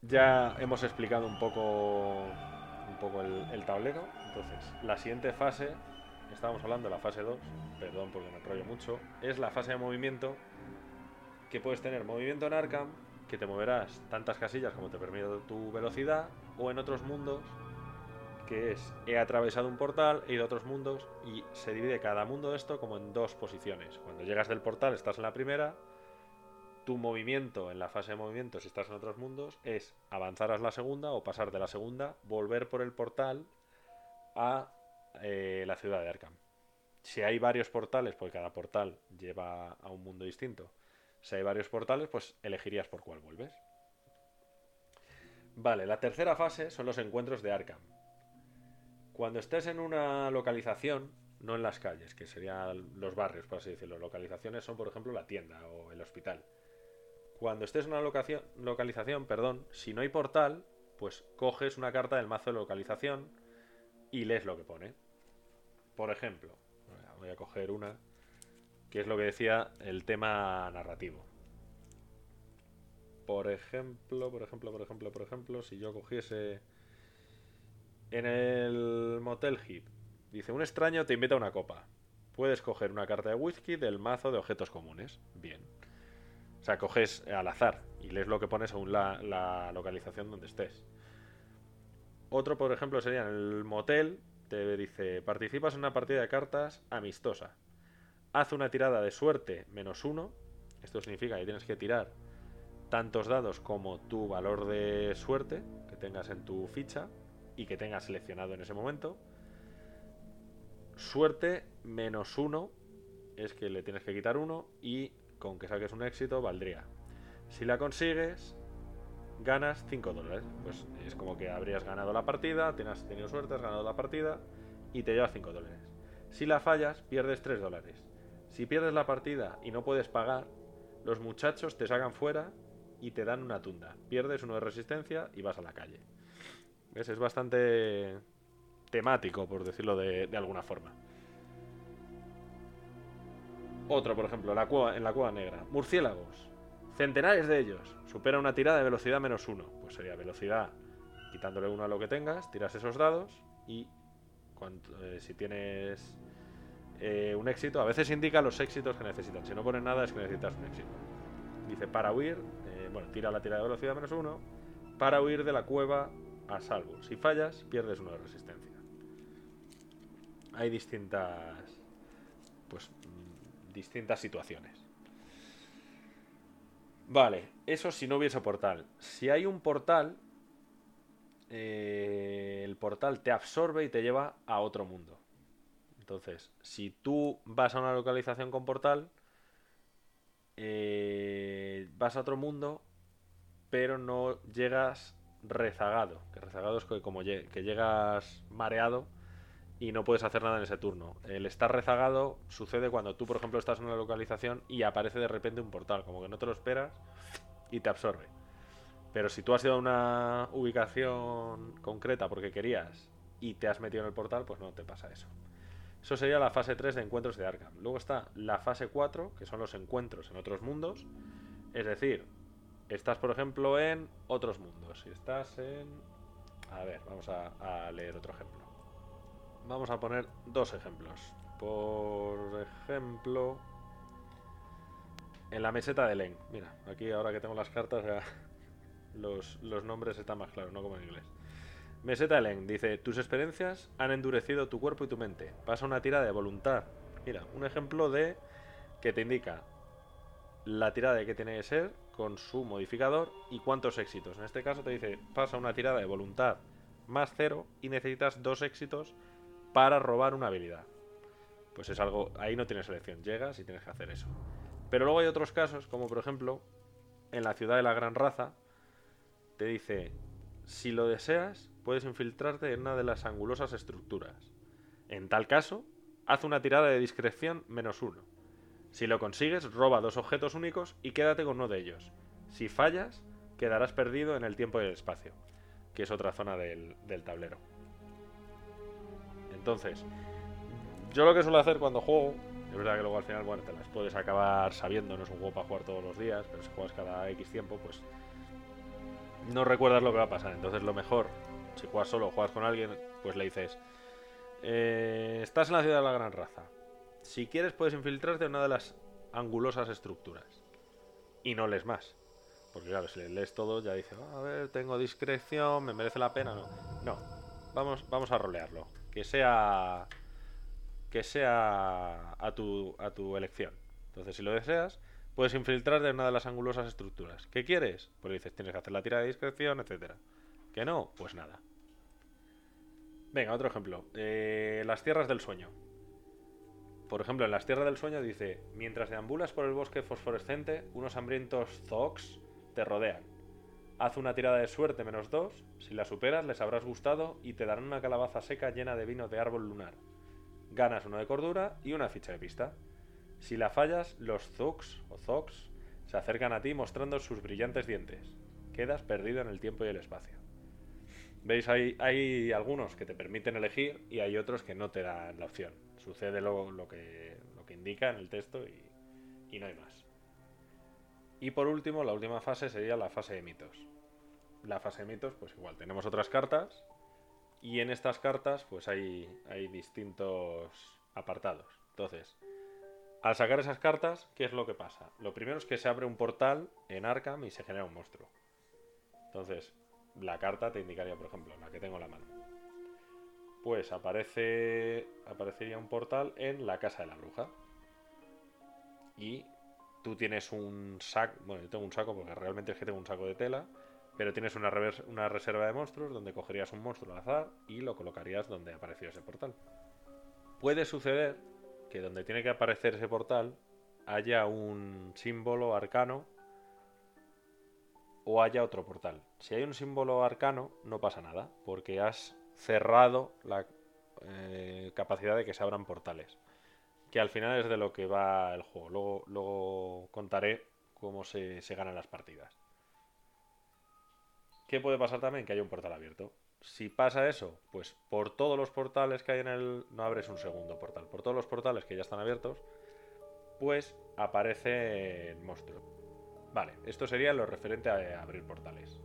Ya hemos explicado un poco, un poco el tablero. Entonces, la siguiente fase estábamos hablando de la fase 2, perdón porque me enrollo mucho, es la fase de movimiento que puedes tener movimiento en Arkham, que te moverás tantas casillas como te permite tu velocidad, o en otros mundos, que es he atravesado un portal, he ido a otros mundos, y se divide cada mundo de esto como en dos posiciones. Cuando llegas del portal estás en la primera, tu movimiento en la fase de movimiento, si estás en otros mundos, es avanzar a la segunda o pasar de la segunda, volver por el portal a eh, la ciudad de Arkham. Si hay varios portales, porque cada portal lleva a un mundo distinto, si hay varios portales, pues elegirías por cuál vuelves. Vale, la tercera fase son los encuentros de Arkham. Cuando estés en una localización, no en las calles, que serían los barrios, por así decirlo, localizaciones son, por ejemplo, la tienda o el hospital. Cuando estés en una localización, perdón, si no hay portal, pues coges una carta del mazo de localización y lees lo que pone. Por ejemplo, voy a coger una que es lo que decía el tema narrativo. Por ejemplo, por ejemplo, por ejemplo, por ejemplo, si yo cogiese en el Motel Hip, dice, un extraño te invita a una copa. Puedes coger una carta de whisky del mazo de objetos comunes. Bien. O sea, coges al azar y lees lo que pone según la, la localización donde estés. Otro, por ejemplo, sería en el motel, te dice, participas en una partida de cartas amistosa. Haz una tirada de suerte menos uno. Esto significa que tienes que tirar tantos dados como tu valor de suerte que tengas en tu ficha y que tengas seleccionado en ese momento. Suerte menos uno es que le tienes que quitar uno y con que saques un éxito valdría. Si la consigues, ganas 5 dólares. Pues es como que habrías ganado la partida, tienes tenido suerte, has ganado la partida y te llevas 5 dólares. Si la fallas, pierdes 3 dólares. Si pierdes la partida y no puedes pagar, los muchachos te sacan fuera y te dan una tunda. Pierdes uno de resistencia y vas a la calle. ¿Ves? Es bastante temático, por decirlo de, alguna forma. Otro, por ejemplo, en la cueva negra. Murciélagos. Centenares de ellos. Supera una tirada de velocidad menos uno. Pues sería velocidad quitándole uno a lo que tengas, tiras esos dados y eh, si tienes eh, un éxito, a veces indica los éxitos que necesitan. Si no pone nada es que necesitas un éxito. Dice para huir, eh, bueno, tira la tirada de velocidad menos uno, para huir de la cueva a salvo. Si fallas, pierdes uno de resistencia. Hay distintas, pues, mm, distintas situaciones. Vale, eso si no hubiese portal. Si hay un portal, eh, el portal te absorbe y te lleva a otro mundo. Entonces, si tú vas a una localización con portal, eh, vas a otro mundo, pero no llegas rezagado. Que rezagado es que como que llegas mareado y no puedes hacer nada en ese turno. El estar rezagado sucede cuando tú, por ejemplo, estás en una localización y aparece de repente un portal, como que no te lo esperas y te absorbe. Pero si tú has ido a una ubicación concreta porque querías y te has metido en el portal, pues no te pasa eso. Eso sería la fase 3 de encuentros de Arkham. Luego está la fase 4, que son los encuentros en otros mundos. Es decir, estás, por ejemplo, en otros mundos. Si estás en... A ver, vamos a, a leer otro ejemplo. Vamos a poner dos ejemplos. Por ejemplo, en la meseta de Len. Mira, aquí ahora que tengo las cartas ya (laughs) los, los nombres están más claros, no como en inglés. Meseta de Len dice, tus experiencias han endurecido tu cuerpo y tu mente. Pasa una tirada de voluntad. Mira, un ejemplo de que te indica la tirada que tiene que ser con su modificador y cuántos éxitos. En este caso te dice, pasa una tirada de voluntad más cero y necesitas dos éxitos para robar una habilidad. Pues es algo, ahí no tienes elección, llegas y tienes que hacer eso. Pero luego hay otros casos, como por ejemplo, en la ciudad de la gran raza, te dice, si lo deseas, puedes infiltrarte en una de las angulosas estructuras. En tal caso, haz una tirada de discreción menos uno. Si lo consigues, roba dos objetos únicos y quédate con uno de ellos. Si fallas, quedarás perdido en el tiempo y el espacio, que es otra zona del, del tablero. Entonces, yo lo que suelo hacer cuando juego, es verdad que luego al final, bueno, te las puedes acabar sabiendo, no es un juego para jugar todos los días, pero si juegas cada X tiempo, pues no recuerdas lo que va a pasar. Entonces lo mejor, si juegas solo o juegas con alguien, pues le dices, eh, estás en la ciudad de la gran raza. Si quieres puedes infiltrarte en una de las angulosas estructuras. y no lees más. Porque claro, si lees todo ya dices, "Ah, a ver, tengo discreción, me merece la pena, no. No, vamos, vamos a rolearlo. Que sea que sea a tu, a tu elección. Entonces, si lo deseas, puedes infiltrar de una de las angulosas estructuras. ¿Qué quieres? Pues dices, tienes que hacer la tira de discreción, etcétera. ¿Que no? Pues nada. Venga, otro ejemplo. Eh, las tierras del sueño. Por ejemplo, en las tierras del sueño dice, mientras deambulas por el bosque fosforescente, unos hambrientos zogs te rodean. Haz una tirada de suerte menos dos, si la superas les habrás gustado y te darán una calabaza seca llena de vino de árbol lunar. Ganas uno de cordura y una ficha de pista. Si la fallas, los Zugs o Zogs se acercan a ti mostrando sus brillantes dientes. Quedas perdido en el tiempo y el espacio. ¿Veis? Hay, hay algunos que te permiten elegir y hay otros que no te dan la opción. Sucede lo, lo que, lo que indica en el texto y, y no hay más. Y por último, la última fase sería la fase de mitos. La fase de mitos, pues igual, tenemos otras cartas y en estas cartas pues hay, hay distintos apartados. Entonces, al sacar esas cartas, ¿qué es lo que pasa? Lo primero es que se abre un portal en Arkham y se genera un monstruo. Entonces, la carta te indicaría, por ejemplo, la que tengo en la mano. Pues aparece aparecería un portal en la casa de la bruja. Y tú tienes un saco, bueno, yo tengo un saco porque realmente es que tengo un saco de tela, pero tienes una, reserva de monstruos donde cogerías un monstruo al azar y lo colocarías donde apareció ese portal. Puede suceder que donde tiene que aparecer ese portal haya un símbolo arcano o haya otro portal. Si hay un símbolo arcano, no pasa nada, porque has cerrado la eh, capacidad de que se abran portales. Que al final es de lo que va el juego. Luego, luego contaré cómo se, se ganan las partidas. ¿Qué puede pasar también? Que haya un portal abierto. Si pasa eso, pues por todos los portales que hay en el... No abres un segundo portal. Por todos los portales que ya están abiertos, pues aparece el monstruo. Vale, esto sería lo referente a abrir portales.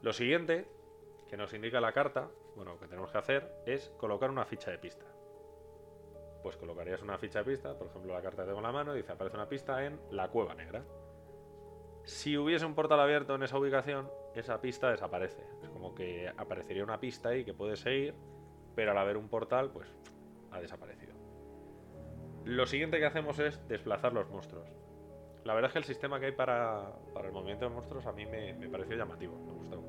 Lo siguiente que nos indica la carta, bueno, que tenemos que hacer es colocar una ficha de pista. Pues colocarías una ficha de pista, por ejemplo, la carta que tengo en la mano dice aparece una pista en la cueva negra. Si hubiese un portal abierto en esa ubicación, esa pista desaparece. Es como que aparecería una pista ahí que puedes seguir, pero al haber un portal, pues ha desaparecido. Lo siguiente que hacemos es desplazar los monstruos. La verdad es que el sistema que hay para, para el movimiento de monstruos a mí me, me pareció llamativo, me gustó.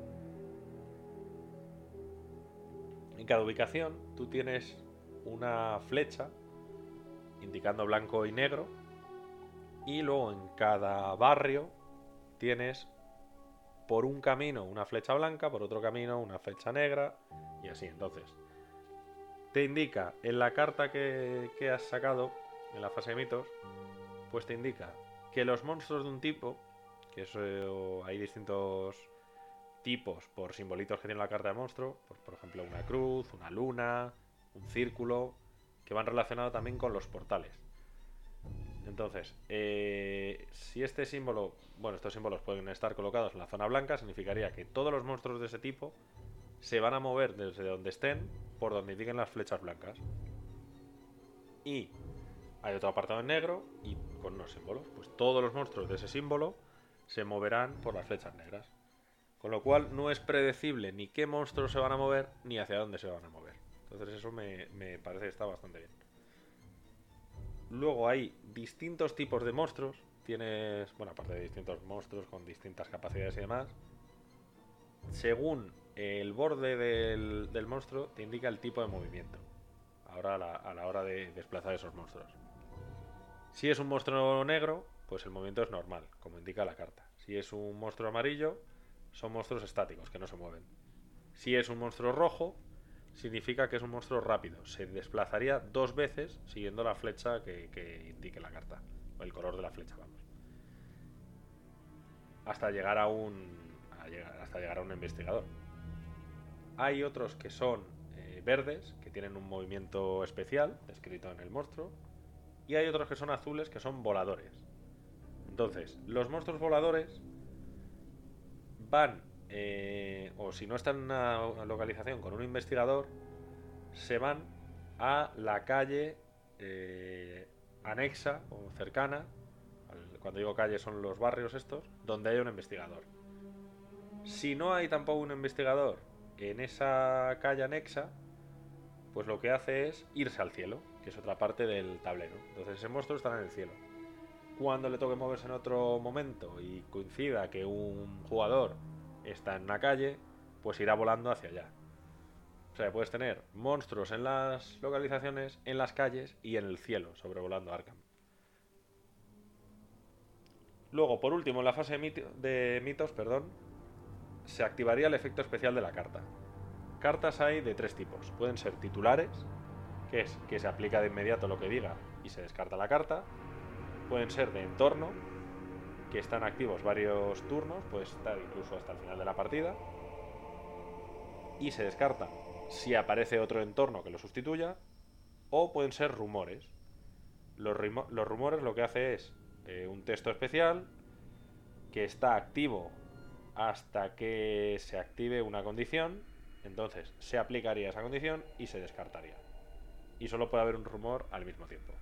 En cada ubicación tú tienes una flecha indicando blanco y negro y luego en cada barrio tienes por un camino una flecha blanca, por otro camino una flecha negra y así. Entonces, te indica en la carta que, que has sacado en la fase de mitos, pues te indica que los monstruos de un tipo, que eso hay distintos tipos por simbolitos que tiene la carta de monstruo, por ejemplo una cruz, una luna, un círculo, que van relacionados también con los portales. Entonces, eh, si este símbolo, bueno, estos símbolos pueden estar colocados en la zona blanca, significaría que todos los monstruos de ese tipo se van a mover desde donde estén por donde indiquen las flechas blancas. Y hay otro apartado en negro y con unos símbolos. Pues todos los monstruos de ese símbolo se moverán por las flechas negras. Con lo cual no es predecible ni qué monstruos se van a mover ni hacia dónde se van a mover. Entonces eso me, parece que está bastante bien. Luego hay distintos tipos de monstruos. Tienes, bueno, aparte de distintos monstruos con distintas capacidades y demás. Según el borde del, del monstruo, te indica el tipo de movimiento. Ahora a la, a la hora de desplazar esos monstruos. Si es un monstruo negro, pues el movimiento es normal, como indica la carta. Si es un monstruo amarillo, son monstruos estáticos, que no se mueven. Si es un monstruo rojo, significa que es un monstruo rápido. Se desplazaría dos veces siguiendo la flecha que, que indique la carta. O el color de la flecha, vamos. Hasta llegar a un. a hasta llegar a un investigador. Hay otros que son eh, verdes, que tienen un movimiento especial, descrito en el monstruo. Y hay otros que son azules, que son voladores. Entonces, los monstruos voladores van, eh, o si no están en una localización con un investigador, se van a la calle eh, anexa o cercana, cuando digo calles son los barrios estos, donde hay un investigador. Si no hay tampoco un investigador en esa calle anexa, pues lo que hace es irse al cielo, que es otra parte del tablero. Entonces ese monstruo está en el cielo. Cuando le toque moverse en otro momento y coincida que un jugador está en una calle, pues irá volando hacia allá. O sea, puedes tener monstruos en las localizaciones, en las calles y en el cielo, sobrevolando Arkham. Luego, por último, en la fase de, mitos, perdón, se activaría el efecto especial de la carta. Cartas hay de tres tipos. Pueden ser titulares, que es que se aplica de inmediato lo que diga y se descarta la carta. Pueden ser de entorno, que están activos varios turnos, puede estar incluso hasta el final de la partida. Y se descartan si aparece otro entorno que lo sustituya. O pueden ser rumores. Los rumores lo que hace es eh, un texto especial que está activo hasta que se active una condición. Entonces se aplicaría esa condición y se descartaría. Y solo puede haber un rumor al mismo tiempo.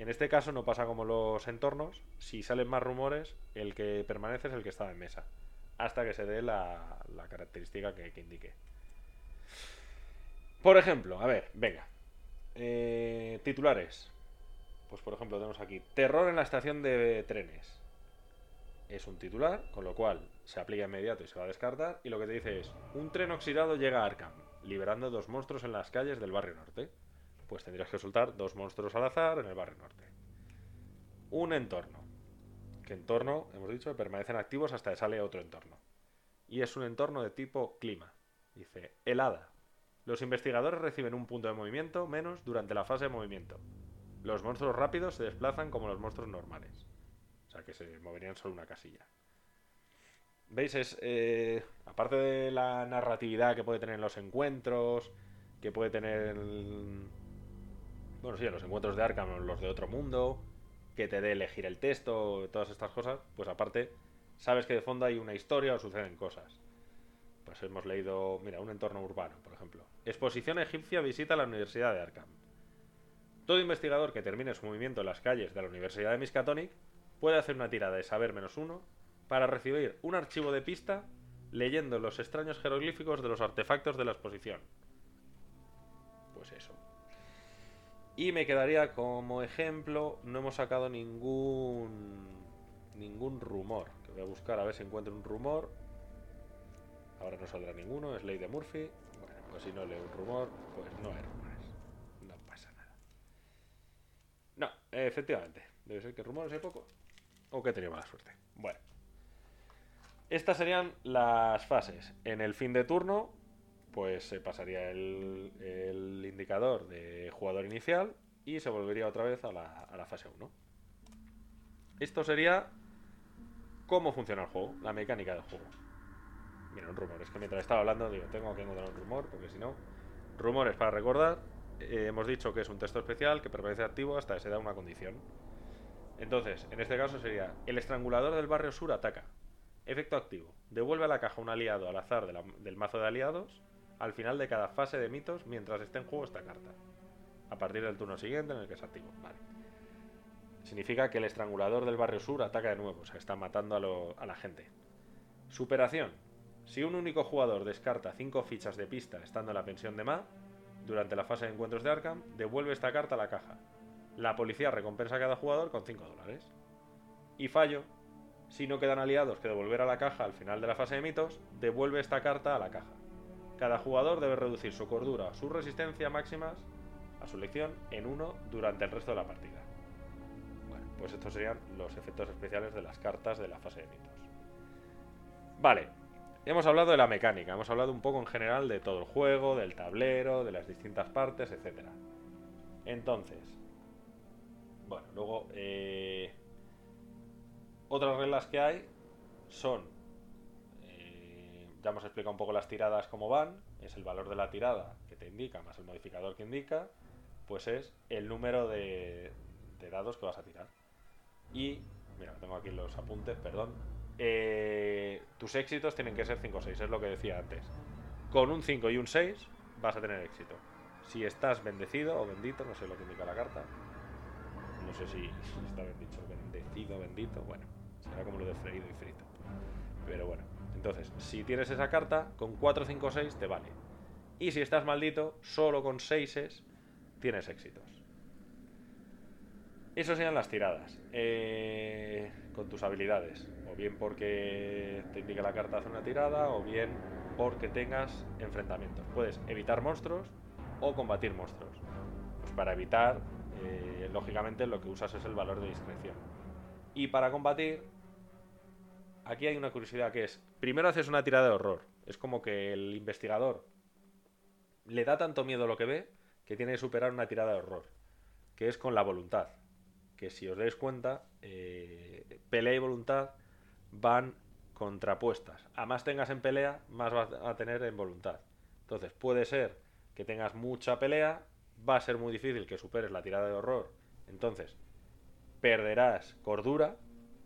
En este caso no pasa como los entornos. Si salen más rumores, el que permanece es el que estaba en mesa. Hasta que se dé la, característica que, que indique. Por ejemplo, a ver, venga. Eh, titulares. Pues por ejemplo tenemos aquí Terror en la estación de trenes. Es un titular, con lo cual se aplica inmediato y se va a descartar. Y lo que te dice es, un tren oxidado llega a Arkham, liberando dos monstruos en las calles del barrio norte. Pues tendrías que soltar dos monstruos al azar en el barrio norte. Un entorno. Que entorno, hemos dicho, permanecen activos hasta que sale otro entorno. Y es un entorno de tipo clima. Dice, helada. Los investigadores reciben un punto de movimiento menos durante la fase de movimiento. Los monstruos rápidos se desplazan como los monstruos normales. O sea que se moverían solo una casilla. ¿Veis? Es, eh, aparte de la narratividad que puede tener en los encuentros, que puede tener... el- Bueno, sí, los encuentros de Arkham, los de otro mundo, que te dé elegir el texto, todas estas cosas, pues aparte sabes que de fondo hay una historia o suceden cosas. Pues hemos leído, mira, un entorno urbano, por ejemplo. Exposición egipcia visita la Universidad de Arkham. Todo investigador que termine su movimiento en las calles de la Universidad de Miskatonic puede hacer una tirada de saber menos uno para recibir un archivo de pista leyendo los extraños jeroglíficos de los artefactos de la exposición. Pues eso. Y me quedaría como ejemplo, no hemos sacado ningún ningún rumor. Que voy a buscar a ver si encuentro un rumor. Ahora no saldrá ninguno, es ley de Murphy. Bueno, pues si no leo un rumor, pues no hay rumores. No pasa nada. No, efectivamente. Debe ser que rumores hay poco. O que he tenido mala suerte. Bueno. Estas serían las fases. En el fin de turno, pues se pasaría el, el indicador de jugador inicial y se volvería otra vez a la, fase 1. Esto sería cómo funciona el juego, la mecánica del juego. Mira, un rumor. Es que mientras estaba hablando, digo, tengo que encontrar un rumor, porque si no. Rumores para recordar. eh, hemos dicho que es un texto especial que permanece activo hasta que se da una condición. Entonces, en este caso sería: el estrangulador del barrio sur ataca. Efecto activo. Devuelve a la caja un aliado al azar del mazo de aliados al final de cada fase de mitos mientras esté en juego esta carta. A partir del turno siguiente en el que es activo. Vale. Significa que el estrangulador del barrio sur ataca de nuevo, o sea, está matando a, lo- a la gente. Superación. Si un único jugador descarta 5 fichas de pista estando en la pensión de Ma, durante la fase de encuentros de Arkham, devuelve esta carta a la caja. La policía recompensa a cada jugador con 5 dólares. Y fallo. Si no quedan aliados que devolver a la caja al final de la fase de mitos, devuelve esta carta a la caja. Cada jugador debe reducir su cordura o su resistencia máximas a su elección en uno durante el resto de la partida. Bueno, pues estos serían los efectos especiales de las cartas de la fase de mitos. Vale, hemos hablado de la mecánica, hemos hablado un poco en general de todo el juego, del tablero, de las distintas partes, etc. Entonces, bueno, luego eh, otras reglas que hay son, ya hemos explicado un poco las tiradas cómo van, es el valor de la tirada que te indica más el modificador que indica, pues es el número de, de dados que vas a tirar. Y, mira, tengo aquí los apuntes, perdón. Eh, tus éxitos tienen que ser 5 o 6, es lo que decía antes. Con un 5 y un 6 vas a tener éxito. Si estás bendecido o bendito, no sé lo que indica la carta. No sé si, (laughs) está bien dicho bendecido, bendito. Bueno, será como lo de freído y frito. Pero bueno, entonces, si tienes esa carta, con 4, 5, 6 te vale. Y si estás maldito, solo con 6 tienes éxitos. Eso serían las tiradas. Eh, con tus habilidades. O bien porque te indica la carta hacer una tirada, o bien porque tengas enfrentamientos. Puedes evitar monstruos o combatir monstruos. Pues para evitar, eh, lógicamente, lo que usas es el valor de discreción. Y para combatir, aquí hay una curiosidad que es, primero haces una tirada de horror. Es como que el investigador le da tanto miedo lo que ve que tiene que superar una tirada de horror, que es con la voluntad. Que si os dais cuenta, eh, pelea y voluntad van contrapuestas. A más tengas en pelea, más vas a tener en voluntad. Entonces puede ser que tengas mucha pelea, va a ser muy difícil que superes la tirada de horror. Entonces perderás cordura.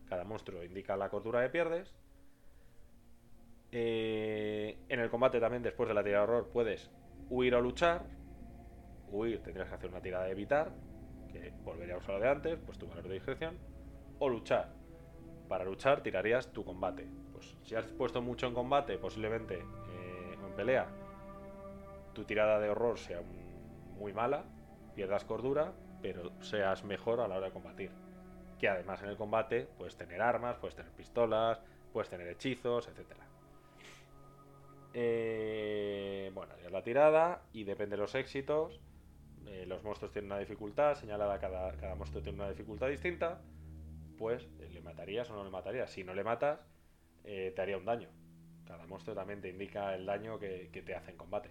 Cada monstruo indica la cordura que pierdes. Eh, en el combate también, después de la tirada de horror, puedes huir o luchar. Huir tendrías que hacer una tirada de evitar, que volvería a lo de antes, pues tu valor de discreción. O luchar. Para luchar tirarías tu combate. Pues si has puesto mucho en combate, posiblemente, eh, en pelea, tu tirada de horror sea muy mala, pierdas cordura, pero seas mejor a la hora de combatir. Que además en el combate puedes tener armas, puedes tener pistolas, puedes tener hechizos, etcétera. Eh, bueno, ya es la tirada y depende de los éxitos. eh, los monstruos tienen una dificultad señalada, cada, cada monstruo tiene una dificultad distinta. Pues eh, le matarías o no le matarías. Si no le matas, eh, te haría un daño. Cada monstruo también te indica el daño que, que te hace en combate.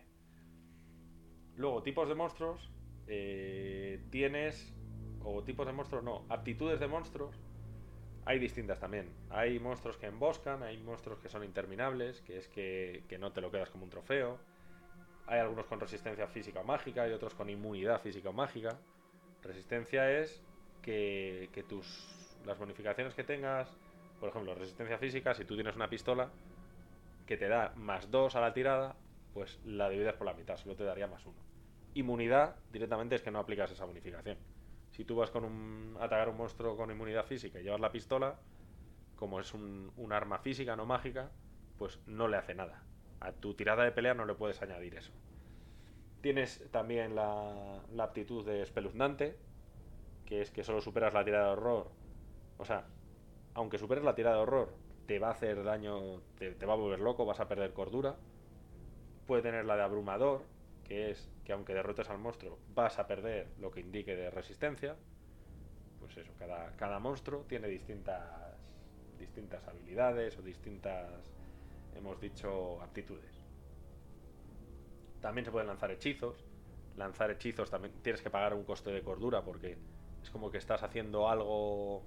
Luego, tipos de monstruos. tienes. O tipos de monstruos, no. Aptitudes de monstruos. Hay distintas también. Hay monstruos que emboscan, hay monstruos que son interminables, que es que, que no te lo quedas como un trofeo. Hay algunos con resistencia física o mágica y otros con inmunidad física o mágica. Resistencia es que, que tus las bonificaciones que tengas, por ejemplo, resistencia física, si tú tienes una pistola que te da más 2 a la tirada, pues la divides por la mitad, solo te daría más 1. Inmunidad directamente es que no aplicas esa bonificación. Si tú vas con un a atacar un monstruo con inmunidad física y llevas la pistola, como es un, arma física, no mágica, pues no le hace nada. A tu tirada de pelea no le puedes añadir eso. Tienes también la, la aptitud de espeluznante, que es que solo superas la tirada de horror. O sea, aunque superes la tirada de horror, te va a hacer daño, te, te va a volver loco, vas a perder cordura. Puede tener la de abrumador, que es que aunque derrotes al monstruo, vas a perder lo que indique de resistencia. Pues eso, cada, cada monstruo tiene distintas, distintas habilidades o distintas, hemos dicho, aptitudes. También se pueden lanzar hechizos. Lanzar hechizos también tienes que pagar un coste de cordura porque es como que estás haciendo algo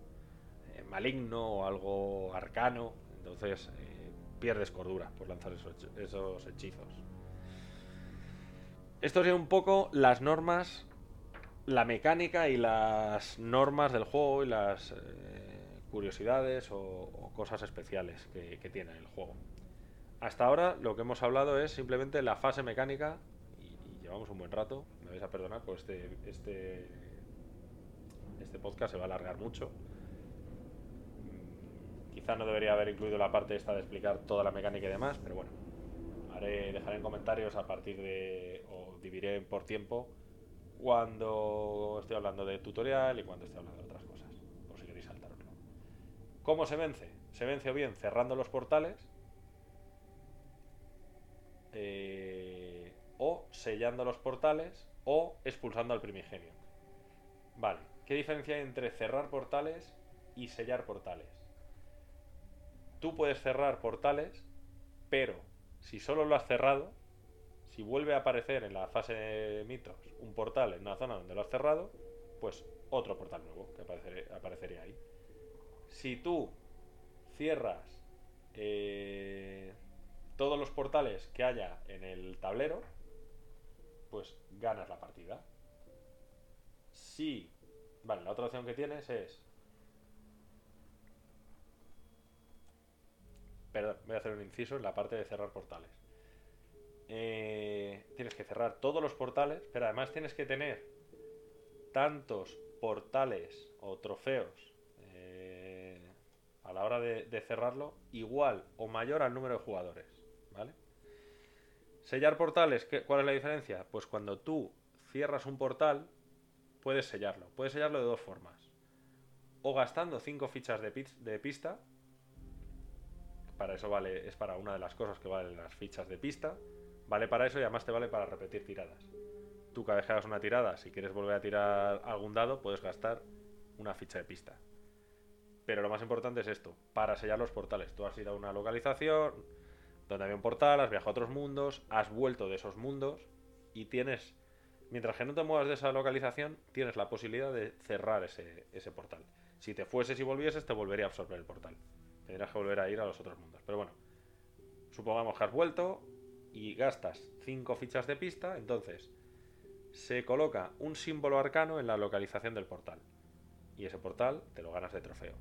eh, maligno o algo arcano. Entonces eh, pierdes cordura por lanzar esos, esos hechizos. Esto sería un poco las normas, la mecánica y las normas del juego y las eh, curiosidades o, cosas especiales que, que tiene el juego. Hasta ahora lo que hemos hablado es simplemente la fase mecánica y, y llevamos un buen rato. Me vais a perdonar, pues este, este, este podcast se va a alargar mucho. Mm, Quizá no debería haber incluido la parte esta de explicar toda la mecánica y demás, pero bueno. Dejaré en comentarios a partir de. o dividiré por tiempo cuando estoy hablando de tutorial y cuando estoy hablando de otras cosas, por si queréis saltaroslo. ¿Cómo se vence? Se vence o bien cerrando los portales eh, o sellando los portales o expulsando al primigenio. Vale, ¿qué diferencia hay entre cerrar portales y sellar portales? Tú puedes cerrar portales, pero si solo lo has cerrado, si vuelve a aparecer en la fase de mitos un portal en una zona donde lo has cerrado, pues otro portal nuevo que aparecer- aparecería ahí. Si tú cierras eh, todos los portales que haya en el tablero, pues ganas la partida. Si, vale, la otra opción que tienes es, perdón, voy a hacer un inciso en la parte de cerrar portales. Eh, tienes que cerrar todos los portales, pero además tienes que tener tantos portales o trofeos eh, a la hora de, cerrarlo igual o mayor al número de jugadores, ¿vale? Sellar portales, ¿qué- ¿cuál es la diferencia? Pues cuando tú cierras un portal, puedes sellarlo. Puedes sellarlo de dos formas. O gastando 5 fichas de pista. Para eso vale, es para una de las cosas que valen las fichas de pista. Vale para eso y además te vale para repetir tiradas. Tú cada vez que hagas una tirada, si quieres volver a tirar algún dado, puedes gastar una ficha de pista. Pero lo más importante es esto, para sellar los portales. Tú has ido a una localización donde había un portal, has viajado a otros mundos, has vuelto de esos mundos y tienes, mientras que no te muevas de esa localización, tienes la posibilidad de cerrar ese, ese portal. Si te fueses y volvieses, te volvería a absorber el portal. Tendrías que volver a ir a los otros mundos. Pero bueno, supongamos que has vuelto y gastas 5 fichas de pista, entonces se coloca un símbolo arcano en la localización del portal. Y ese portal te lo ganas de trofeo.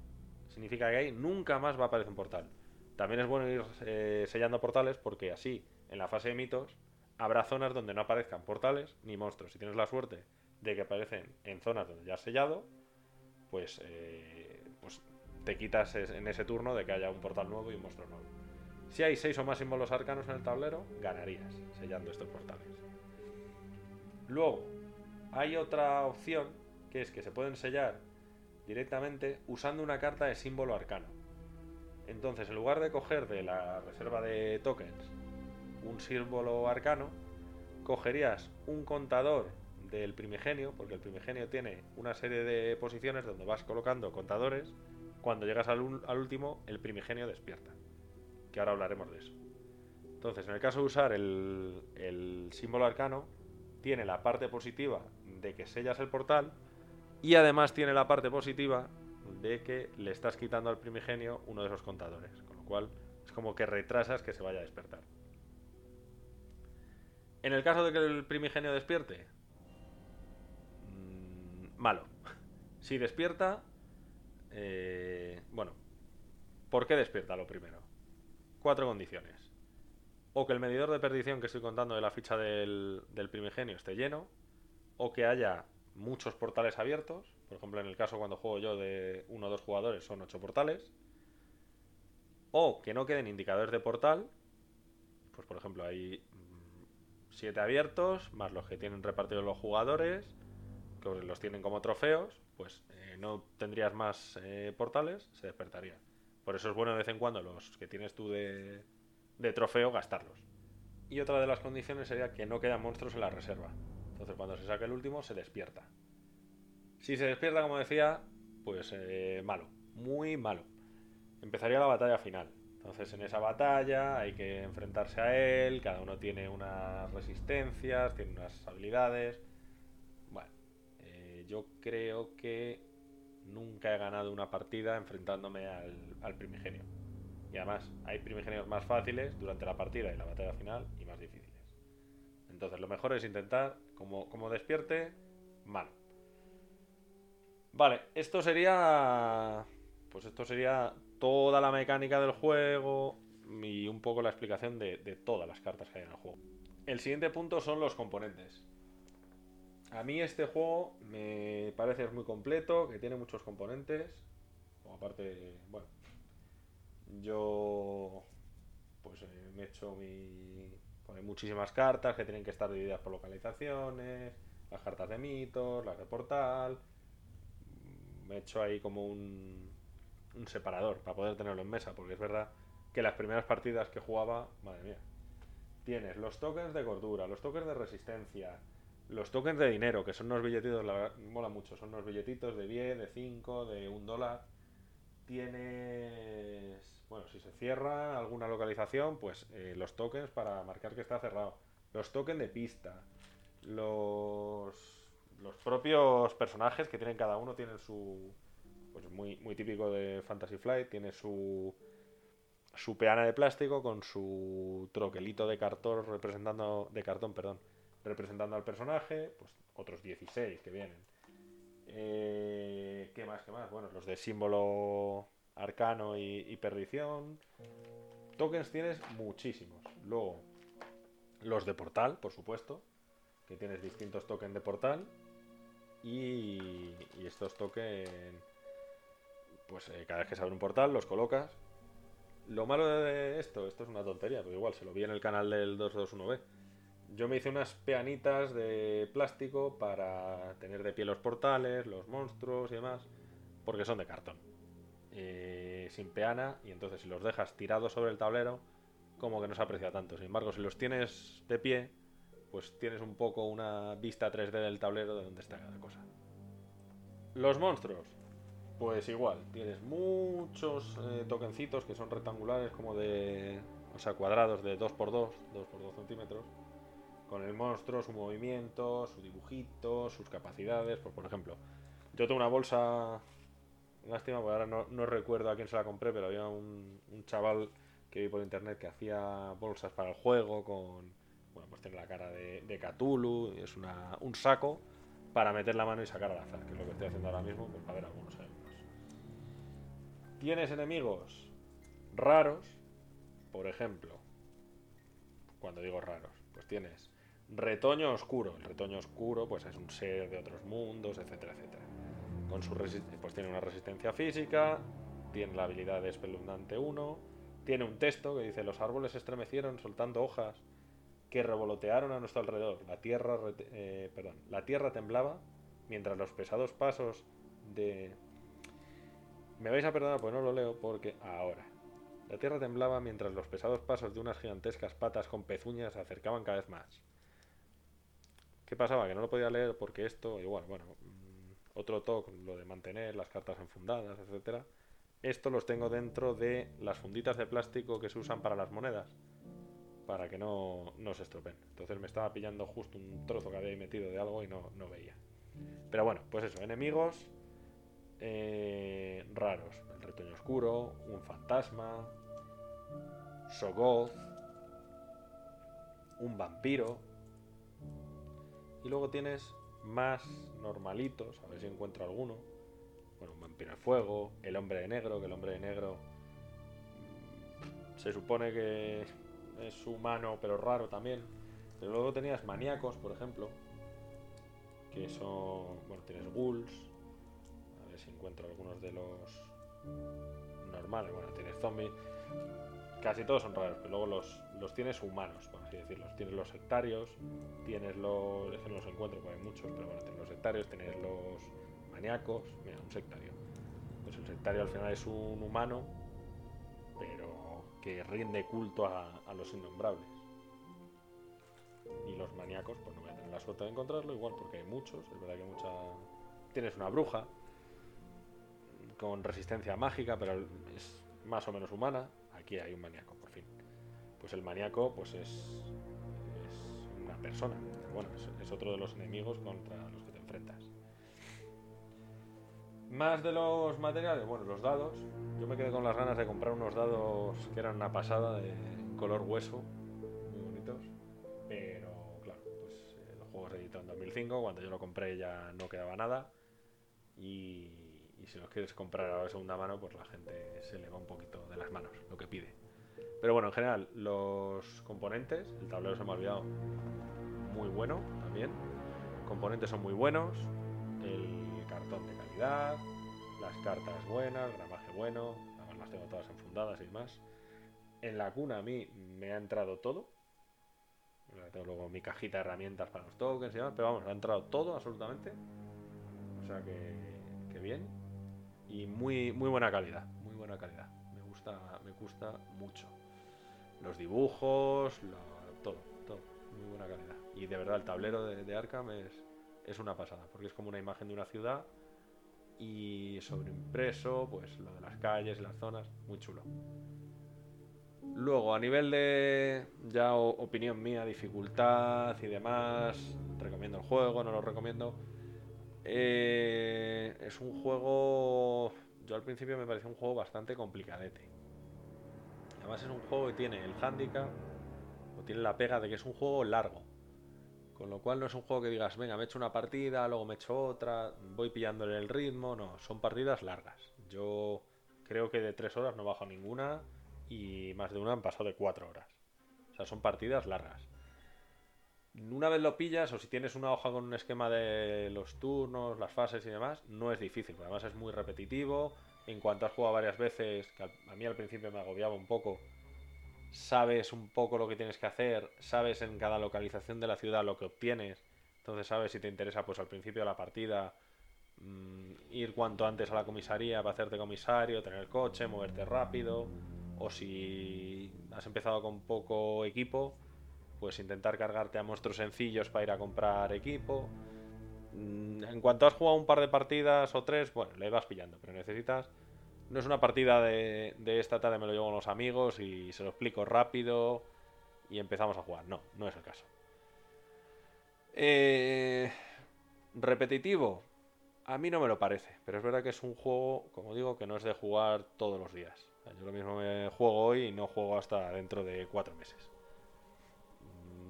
Significa que ahí nunca más va a aparecer un portal. También es bueno ir eh, sellando portales porque así, en la fase de mitos, habrá zonas donde no aparezcan portales ni monstruos. Si tienes la suerte de que aparecen en zonas donde ya has sellado, pues, eh, pues te quitas en ese turno de que haya un portal nuevo y un monstruo nuevo. Si hay seis o más símbolos arcanos en el tablero, ganarías sellando estos portales. Luego, hay otra opción que es que se pueden sellar directamente usando una carta de símbolo arcano. Entonces, en lugar de coger de la reserva de tokens un símbolo arcano, cogerías un contador del primigenio, porque el primigenio tiene una serie de posiciones donde vas colocando contadores. Cuando llegas al, último, el primigenio despierta. Que ahora hablaremos de eso. Entonces, en el caso de usar el, el símbolo arcano, tiene la parte positiva de que sellas el portal y además tiene la parte positiva de que le estás quitando al primigenio uno de esos contadores, con lo cual es como que retrasas que se vaya a despertar. En el caso de que el primigenio despierte, mm, malo. (laughs) Si despierta, eh, bueno, ¿por qué despierta lo primero? Cuatro condiciones. O que el medidor de perdición que estoy contando de la ficha del, del primigenio esté lleno, o que haya muchos portales abiertos. Por ejemplo, en el caso cuando juego yo de uno o dos jugadores son ocho portales. O que no queden indicadores de portal. Pues por ejemplo hay mm, siete abiertos, más los que tienen repartidos los jugadores, que los tienen como trofeos, pues eh, no tendrías más eh, portales, se despertaría. Por eso es bueno de vez en cuando los que tienes tú de, de trofeo gastarlos. Y otra de las condiciones sería que no quedan monstruos en la reserva. Entonces cuando se saque el último se despierta. Si se despierta, como decía, pues eh, malo, muy malo. Empezaría la batalla final. Entonces en esa batalla hay que enfrentarse a él, cada uno tiene unas resistencias, tiene unas habilidades. Yo creo que nunca he ganado una partida enfrentándome al, primigenio. Y además hay primigenios más fáciles durante la partida y la batalla final y más difíciles. Entonces lo mejor es intentar, como, como despierte, mal. Vale, esto sería. Pues esto sería toda la mecánica del juego y un poco la explicación de todas las cartas que hay en el juego. El siguiente punto son los componentes. A mí este juego me parece muy completo, que tiene muchos componentes. Aparte, bueno, yo pues eh, me he hecho mi... Pone muchísimas cartas que tienen que estar divididas por localizaciones, las cartas de mitos, las de portal. Me he hecho ahí como un, un separador para poder tenerlo en mesa, porque es verdad que las primeras partidas que jugaba, madre mía, tienes los tokens de cordura, los tokens de resistencia, los tokens de dinero, que son unos billetitos, la verdad, mola mucho, son unos billetitos de 10, de 5, de 1 dólar. Tienes, bueno, si se cierra alguna localización, pues eh, los tokens para marcar que está cerrado. Los tokens de pista. Los, los propios personajes que tienen cada uno tienen su, pues muy, muy típico de Fantasy Flight, tiene su, su peana de plástico con su troquelito de cartón representando, de cartón, perdón, representando al personaje, pues otros 16 que vienen. Eh, ¿Qué más? ¿Qué más? Bueno, los de símbolo arcano y, perdición. Tokens tienes muchísimos. Luego, los de portal, por supuesto, que tienes distintos tokens de portal. y, y estos token, pues eh, cada vez que se abre un portal los colocas. Lo malo de esto, esto es una tontería, pero igual se lo vi en el canal del 221B. Yo me hice unas peanitas de plástico para tener de pie los portales, los monstruos y demás, porque son de cartón. Eh, sin peana, y entonces si los dejas tirados sobre el tablero, como que no se aprecia tanto. Sin embargo, si los tienes de pie, pues tienes un poco una vista 3D del tablero de donde está cada cosa. Los monstruos, pues igual, tienes muchos eh, tokencitos que son rectangulares, como de. O sea, cuadrados de 2x2, 2x2 centímetros. Con el monstruo, su movimiento, su dibujito, sus capacidades. Pues por ejemplo, yo tengo una bolsa. Lástima, porque ahora no, no recuerdo a quién se la compré, pero había un, un chaval que vi por internet que hacía bolsas para el juego con. Bueno, pues tiene la cara de, de Cthulhu, y es una, un saco para meter la mano y sacar al azar, que es lo que estoy haciendo ahora mismo, pues para ver algunos ejemplos. Tienes enemigos raros, por ejemplo, cuando digo raros, pues tienes retoño oscuro. El retoño oscuro, pues es un ser de otros mundos, etcétera, etcétera. Con su pues tiene una resistencia física, tiene la habilidad de espeluznante 1, tiene un texto que dice los árboles se estremecieron soltando hojas que revolotearon a nuestro alrededor. La tierra, eh, perdón, la tierra temblaba mientras los pesados pasos de... Me vais a perdonar porque no lo leo porque ahora. La tierra temblaba mientras los pesados pasos de unas gigantescas patas con pezuñas se acercaban cada vez más. ¿Qué pasaba? Que no lo podía leer porque esto, igual, bueno, mm, otro toque, lo de mantener las cartas enfundadas, etcétera. Esto los tengo dentro de las funditas de plástico que se usan para las monedas para que no, no se estropeen. Entonces me estaba pillando justo un trozo que había metido de algo y no, no veía. Pero bueno, pues eso, enemigos eh, raros. El retoño oscuro, un fantasma, Sogoth, un vampiro. Y luego tienes más normalitos, a ver si encuentro alguno. Bueno, un vampiro de fuego, el hombre de negro, que el hombre de negro mm, se supone que es humano pero raro también. Pero luego tenías maníacos, por ejemplo, que son, bueno, tienes ghouls, a ver si encuentro algunos de los normales, bueno, tienes zombies, casi todos son raros, pero luego los, los tienes humanos, por así decirlo. Tienes los sectarios, tienes los, es que no los encuentro porque hay muchos, pero bueno, tienes los sectarios, tienes los maníacos, mira, un sectario. Pues el sectario al final es un humano, pero que rinde culto a, los innombrables. Y los maníacos, pues no voy a tener la suerte de encontrarlo, igual porque hay muchos, es verdad que mucha... Tienes una bruja con resistencia mágica, pero es más o menos humana. Aquí hay un maníaco, por fin. Pues el maníaco, pues es, una persona. Bueno, es, otro de los enemigos contra los que te enfrentas. Más de los materiales, bueno, los dados. Yo me quedé con las ganas de comprar unos dados que eran una pasada de color hueso, muy bonitos. Pero claro, pues eh, el juego se editó en 2005, cuando yo lo compré ya no quedaba nada. Y, y si los quieres comprar ahora de segunda mano, pues la gente se le va un poquito de las manos lo que pide. Pero bueno, en general, los componentes, el tablero se me ha olvidado, muy bueno también. Componentes son muy buenos, el cartón de calidad, las cartas buenas, gramaje bueno, las tengo todas enfundadas y demás. En la cuna a mí me ha entrado todo. Tengo luego mi cajita de herramientas para los tokens y demás, pero vamos, ha entrado todo absolutamente. O sea que, que bien. Y muy, muy buena calidad, muy buena calidad. Me gusta, me gusta mucho. Los dibujos, todo, todo, muy buena calidad. Y de verdad el tablero de, Arkham es, es una pasada, porque es como una imagen de una ciudad y sobreimpreso, pues lo de las calles, las zonas, muy chulo. Luego, a nivel de ya opinión mía, dificultad y demás, recomiendo el juego, no lo recomiendo. Eh, es un juego, yo al principio me pareció un juego bastante complicadete. Además es un juego que tiene el handicap, o tiene la pega de que es un juego largo. Con lo cual no es un juego que digas, venga, me echo una partida, luego me echo otra, voy pillándole el ritmo. No, son partidas largas. Yo creo que de tres horas no bajo ninguna y más de una han pasado de cuatro horas. O sea, son partidas largas. Una vez lo pillas, o si tienes una hoja con un esquema de los turnos, las fases y demás, no es difícil, además es muy repetitivo. En cuanto has jugado varias veces, que a mí al principio me agobiaba un poco, sabes un poco lo que tienes que hacer, sabes en cada localización de la ciudad lo que obtienes, entonces sabes si te interesa, pues al principio de la partida, mm, ir cuanto antes a la comisaría para hacerte comisario, tener coche, moverte rápido, o si has empezado con poco equipo, pues intentar cargarte a monstruos sencillos para ir a comprar equipo. Mm, En cuanto has jugado un par de partidas o tres, bueno, le vas pillando, pero necesitas... No es una partida de, esta tarde me lo llevo con los amigos y se lo explico rápido y empezamos a jugar. No, no es el caso. Eh, repetitivo, a mí no me lo parece, pero es verdad que es un juego, como digo, que no es de jugar todos los días. Yo lo mismo me juego hoy y no juego hasta dentro de cuatro meses.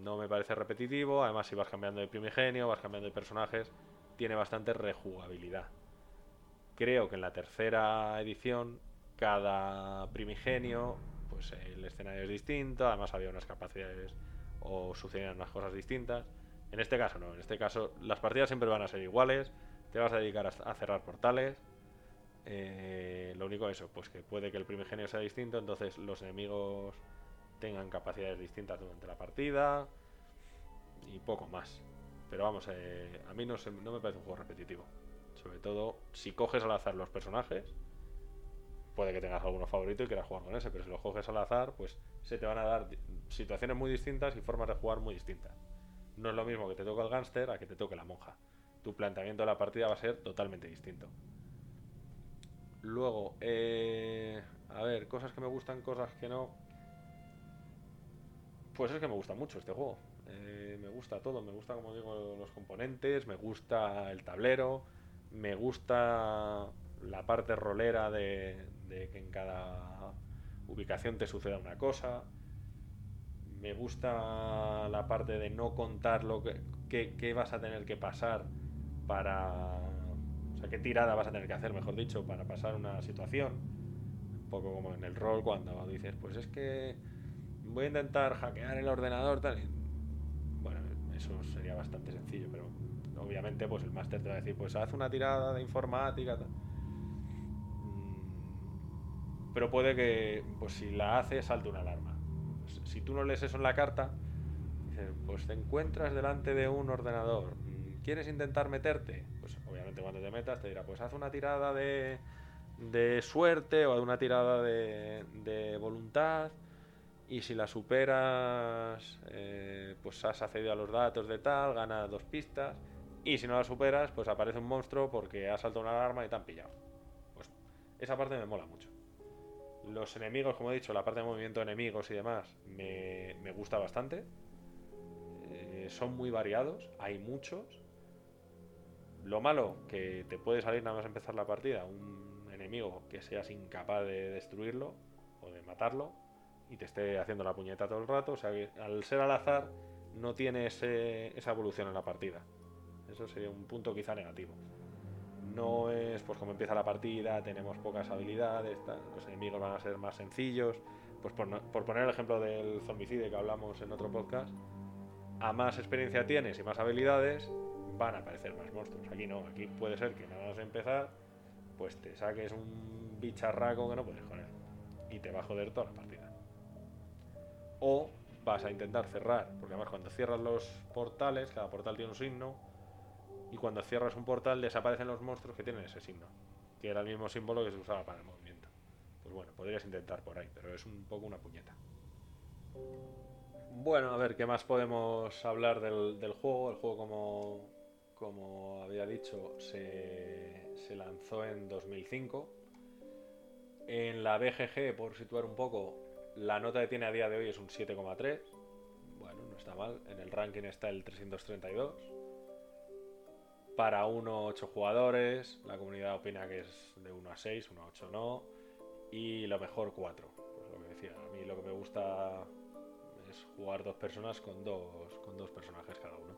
No me parece repetitivo, además si vas cambiando de primigenio, vas cambiando de personajes, tiene bastante rejugabilidad. Creo que en la tercera edición, cada primigenio, pues el escenario es distinto, además había unas capacidades o sucedían unas cosas distintas. En este caso no, en este caso las partidas siempre van a ser iguales, te vas a dedicar a, cerrar portales. eh, lo único eso, pues que puede que el primigenio sea distinto, entonces los enemigos tengan capacidades distintas durante la partida y poco más. Pero vamos, eh, a mí no, se- no me parece un juego repetitivo. Sobre todo si coges al azar los personajes, puede que tengas alguno favorito y quieras jugar con ese, pero si los coges al azar, pues se te van a dar situaciones muy distintas y formas de jugar muy distintas. No es lo mismo que te toque el gángster a que te toque la monja. Tu planteamiento de la partida va a ser totalmente distinto. Luego, eh, a ver, cosas que me gustan, cosas que no. Pues es que me gusta mucho este juego. Eh, me gusta todo, me gusta, como digo, los componentes, me gusta el tablero, me gusta la parte rolera de, que en cada ubicación te suceda una cosa. Me gusta la parte de no contar lo que, que- que vas a tener que pasar para... O sea, qué tirada vas a tener que hacer, mejor dicho, para pasar una situación. Un poco como en el rol cuando dices, pues es que voy a intentar hackear el ordenador, tal. Bueno, eso sería bastante sencillo, pero obviamente pues el máster te va a decir, pues haz una tirada de informática. Mm, Pero puede que, pues si la hace, salte una alarma. Si tú no lees eso en la carta, pues te encuentras delante de un ordenador. mm, ¿Quieres intentar meterte? Pues obviamente cuando te metas te dirá, pues haz una tirada de, de suerte o una tirada de, de voluntad. Y si la superas, eh, pues has accedido a los datos de tal, ganas dos pistas. Y si no la superas, pues aparece un monstruo porque ha saltado una alarma y te han pillado. Pues esa parte me mola mucho. Los enemigos, como he dicho, la parte de movimiento de enemigos y demás, me, me gusta bastante. Eh, son muy variados, hay muchos. Lo malo, que te puede salir nada más empezar la partida un enemigo que seas incapaz de destruirlo o de matarlo y te esté haciendo la puñeta todo el rato. O sea que al ser al azar no tiene ese- esa evolución en la partida. Eso sería un punto quizá negativo. No es pues como empieza la partida, tenemos pocas habilidades, tal, los enemigos van a ser más sencillos. Pues por, no- por poner el ejemplo del zombicide que hablamos en otro podcast, a más experiencia tienes y más habilidades, van a aparecer más monstruos. Aquí no, aquí puede ser que nada más empezar, pues te saques un bicharraco que no puedes con él. Y te va a joder toda la partida. O vas a intentar cerrar, porque además cuando cierras los portales, cada portal tiene un signo, y cuando cierras un portal desaparecen los monstruos que tienen ese signo, que era el mismo símbolo que se usaba para el movimiento. Pues bueno, podrías intentar por ahí, pero es un poco una puñeta. Bueno, a ver, ¿qué más podemos hablar del, juego? El juego, como, como había dicho, se, se lanzó en 2005. En la BGG, por situar un poco, la nota que tiene a día de hoy es un 7,3. Bueno, no está mal. En el ranking está el 332. Para 1 8 jugadores, la comunidad opina que es de 1 a 6, 1 a 8 no. Y lo mejor 4. Pues lo que decía, a mí lo que me gusta es jugar dos personas con dos, con dos personajes cada uno.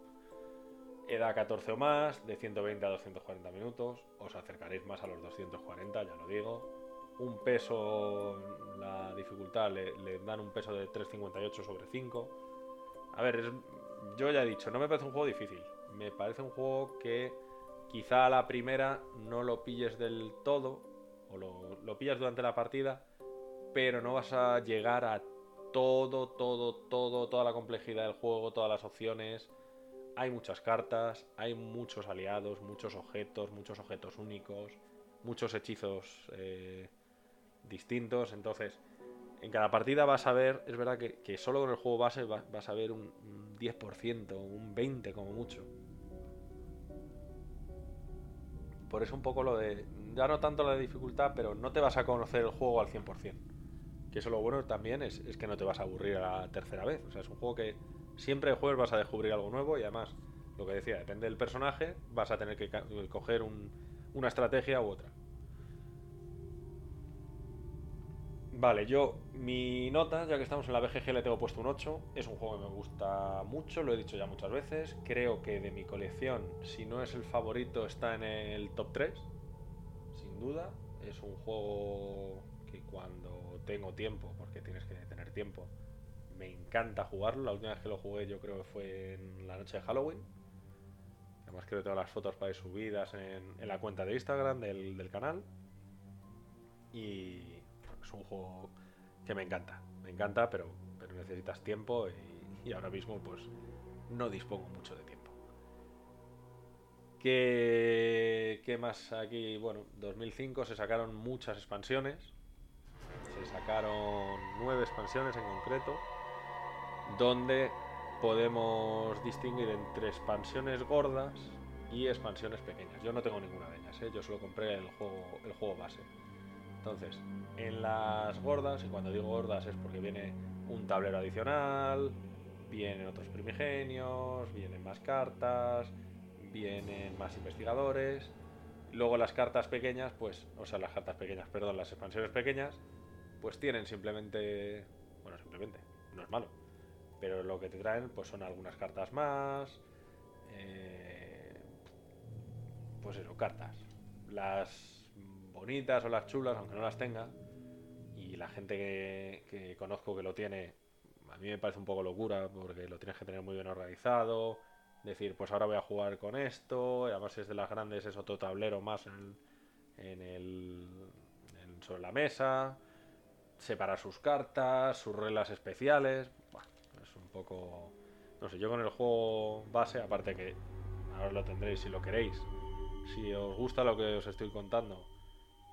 Edad 14 o más, de 120 a 240 minutos. Os acercaréis más a los 240, ya lo digo. Un peso, la dificultad le, dan un peso de 3,58 sobre 5. A ver, es- yo ya he dicho, no me parece un juego difícil. Me parece un juego que quizá a la primera no lo pilles del todo, o lo, lo pillas durante la partida, pero no vas a llegar a todo, todo, todo, toda la complejidad del juego, todas las opciones. Hay muchas cartas, hay muchos aliados, muchos objetos, muchos objetos únicos, muchos hechizos eh, distintos. Entonces, en cada partida vas a ver, es verdad que, solo con el juego base va- vas a ver un, un 10%, un 20% como mucho. Por eso un poco lo de, ya no tanto la dificultad, pero no te vas a conocer el juego al 100%. Que eso lo bueno también es, es que no te vas a aburrir a la tercera vez. O sea, es un juego que siempre que juegues vas a descubrir algo nuevo y además, lo que decía, depende del personaje, vas a tener que coger un- una estrategia u otra. Vale, yo, mi nota, ya que estamos en la BGG, le tengo puesto un 8. Es un juego que me gusta mucho, lo he dicho ya muchas veces. Creo que de mi colección, si no es el favorito, está en el top 3. Sin duda. Es un juego que cuando tengo tiempo, porque tienes que tener tiempo, me encanta jugarlo. La última vez que lo jugué yo creo que fue en la noche de Halloween. Además creo que tengo las fotos para ir subidas en, la cuenta de Instagram del, del canal. Y es un juego que me encanta. Me encanta, pero, pero necesitas tiempo y, ahora mismo pues no dispongo mucho de tiempo. ¿Qué, ¿Qué más aquí? Bueno, 2005 se sacaron muchas expansiones. Se sacaron nueve expansiones en concreto. Donde podemos distinguir entre expansiones gordas y expansiones pequeñas. Yo no tengo ninguna de ellas, ¿eh? yo solo compré el juego, el juego base. Entonces, en las gordas, y cuando digo gordas es porque viene un tablero adicional, vienen otros primigenios, vienen más cartas, vienen más investigadores. Luego las cartas pequeñas, pues, o sea, las cartas pequeñas, perdón, las expansiones pequeñas, pues tienen simplemente, bueno, simplemente, no es malo, pero lo que te traen, pues son algunas cartas más, eh, pues eso, cartas. Las bonitas o las chulas, aunque no las tenga, y la gente que, conozco que lo tiene, a mí me parece un poco locura, porque lo tienes que tener muy bien organizado, decir, pues ahora voy a jugar con esto, además si es de las grandes, es otro tablero más en, el, en- sobre la mesa, separar sus cartas, sus reglas especiales, Buah, es un poco, no sé, yo con el juego base, aparte que ahora lo tendréis si lo queréis, si os gusta lo que os estoy contando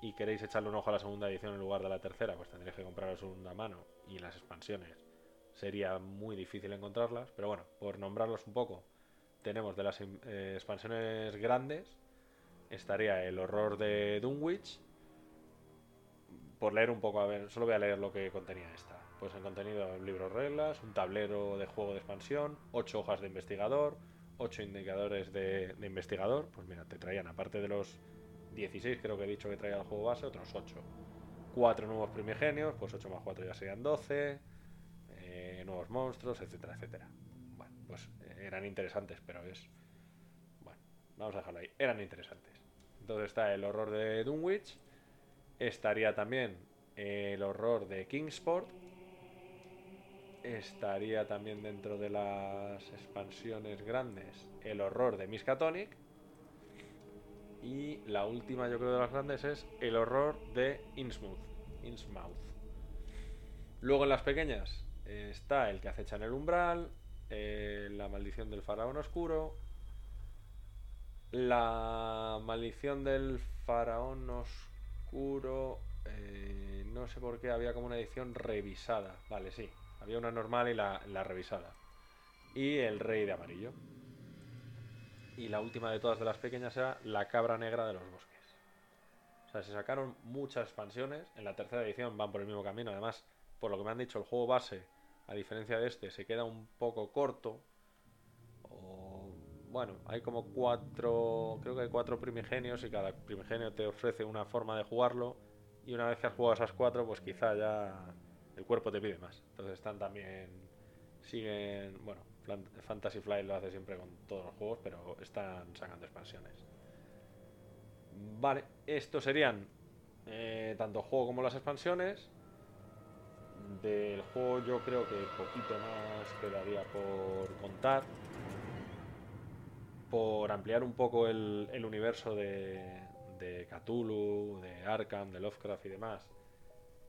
y queréis echarle un ojo a la segunda edición en lugar de la tercera, pues tendréis que compraros una mano y las expansiones sería muy difícil encontrarlas, pero bueno, por nombrarlos un poco, tenemos de las in- eh, expansiones grandes, estaría el horror de Dunwich, por leer un poco, a ver, solo voy a leer lo que contenía esta. Pues el contenido, libros reglas, un tablero de juego de expansión, 8 hojas de investigador, 8 indicadores de, de investigador. Pues mira, te traían, aparte de los 16 creo que he dicho que traía el juego base, otros 8. 4 nuevos primigenios, pues 8 más 4 ya serían 12. eh, nuevos monstruos, etcétera, etcétera. Bueno, pues eh, eran interesantes, pero es... Bueno, vamos a dejarlo ahí. Eran interesantes. Entonces está el horror de Dunwich. Estaría también el horror de Kingsport. Estaría también dentro de las expansiones grandes el horror de Miskatonic. Y la última, yo creo, de las grandes es el horror de Innsmouth. Innsmouth. Luego en las pequeñas eh, está el que acecha en el umbral, eh, la maldición del faraón oscuro, la maldición del faraón oscuro, eh, no sé por qué había como una edición revisada. Vale, sí, había una normal y la, la revisada. Y el rey de amarillo. Y la última de todas de las pequeñas era la cabra negra de los bosques. O sea, se sacaron muchas expansiones. En la tercera edición van por el mismo camino. Además, por lo que me han dicho, el juego base, a diferencia de este, se queda un poco corto. O, bueno, hay como cuatro, creo que hay cuatro primigenios y cada primigenio te ofrece una forma de jugarlo. Y una vez que has jugado esas cuatro, pues quizá ya el cuerpo te pide más. Entonces están también, siguen, bueno, Fantasy Flight lo hace siempre con todos los juegos, pero están sacando expansiones. Vale, estos serían eh, tanto juego como las expansiones. Del juego yo creo que poquito más quedaría por contar. Por ampliar un poco el, el universo de, de Cthulhu, de Arkham, de Lovecraft y demás.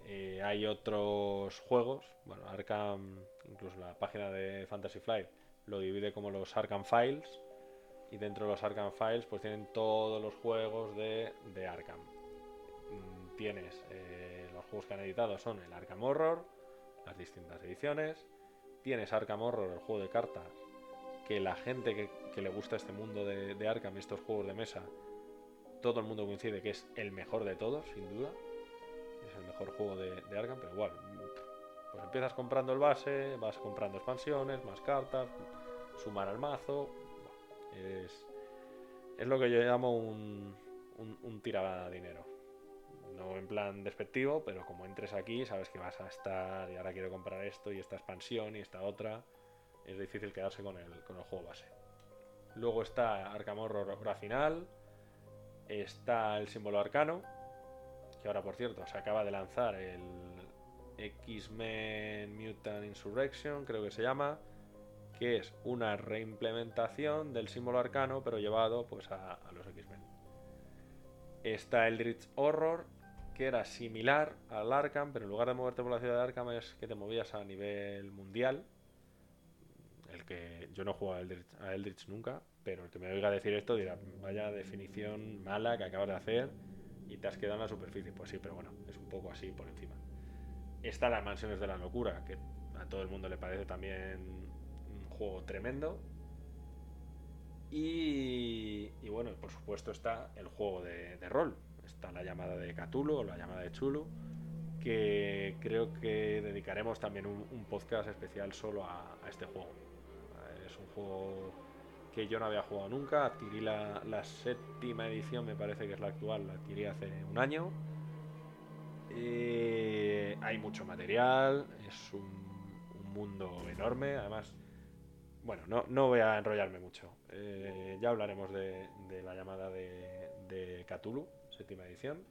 Eh, hay otros juegos, bueno, Arkham, incluso la página de Fantasy Flight lo divide como los Arkham Files y dentro de los Arkham Files pues tienen todos los juegos de, Arkham. Mm, Tienes eh, los juegos que han editado son el Arkham Horror, las distintas ediciones. Tienes Arkham Horror, el juego de cartas, que la gente que, le gusta este mundo de, de Arkham y estos juegos de mesa, todo el mundo coincide que es el mejor de todos, sin duda. Mejor juego de, de Arkham, pero igual, pues empiezas comprando el base, vas comprando expansiones, más cartas, sumar al mazo. Es, es lo que yo llamo un, un, un tira dinero. No en plan despectivo, pero como entres aquí, sabes que vas a estar y ahora quiero comprar esto y esta expansión y esta otra. Es difícil quedarse con el, con el juego base. Luego está Arkham Horror Final. Está el símbolo arcano. Que ahora, por cierto, se acaba de lanzar el X-Men Mutant Insurrection, creo que se llama. Que es una reimplementación del símbolo arcano, pero llevado pues a, los X-Men. Está el Rich Horror, que era similar al Arkham, pero en lugar de moverte por la ciudad de Arkham es que te movías a nivel mundial. El que yo no jugado a Eldritch, a Eldritch nunca, pero el que me oiga decir esto dirá, vaya definición mala que acabas de hacer y te has quedado en la superficie. Pues sí, pero bueno, es un poco así por encima. Está las mansiones de la locura, que a todo el mundo le parece también un juego tremendo. Y, bueno, por supuesto está el juego de, rol. Está la llamada de Cthulhu o la llamada de Chulu, que creo que dedicaremos también un, podcast especial solo a este juego. Es un juego que yo no había jugado nunca. Adquirí la, la séptima edición, me parece que es la actual, la adquirí hace un año. Eh, hay mucho material, es un, un mundo enorme, además, bueno, no, no voy a enrollarme mucho. Eh, ya hablaremos de, la llamada de, de Cthulhu, séptima edición.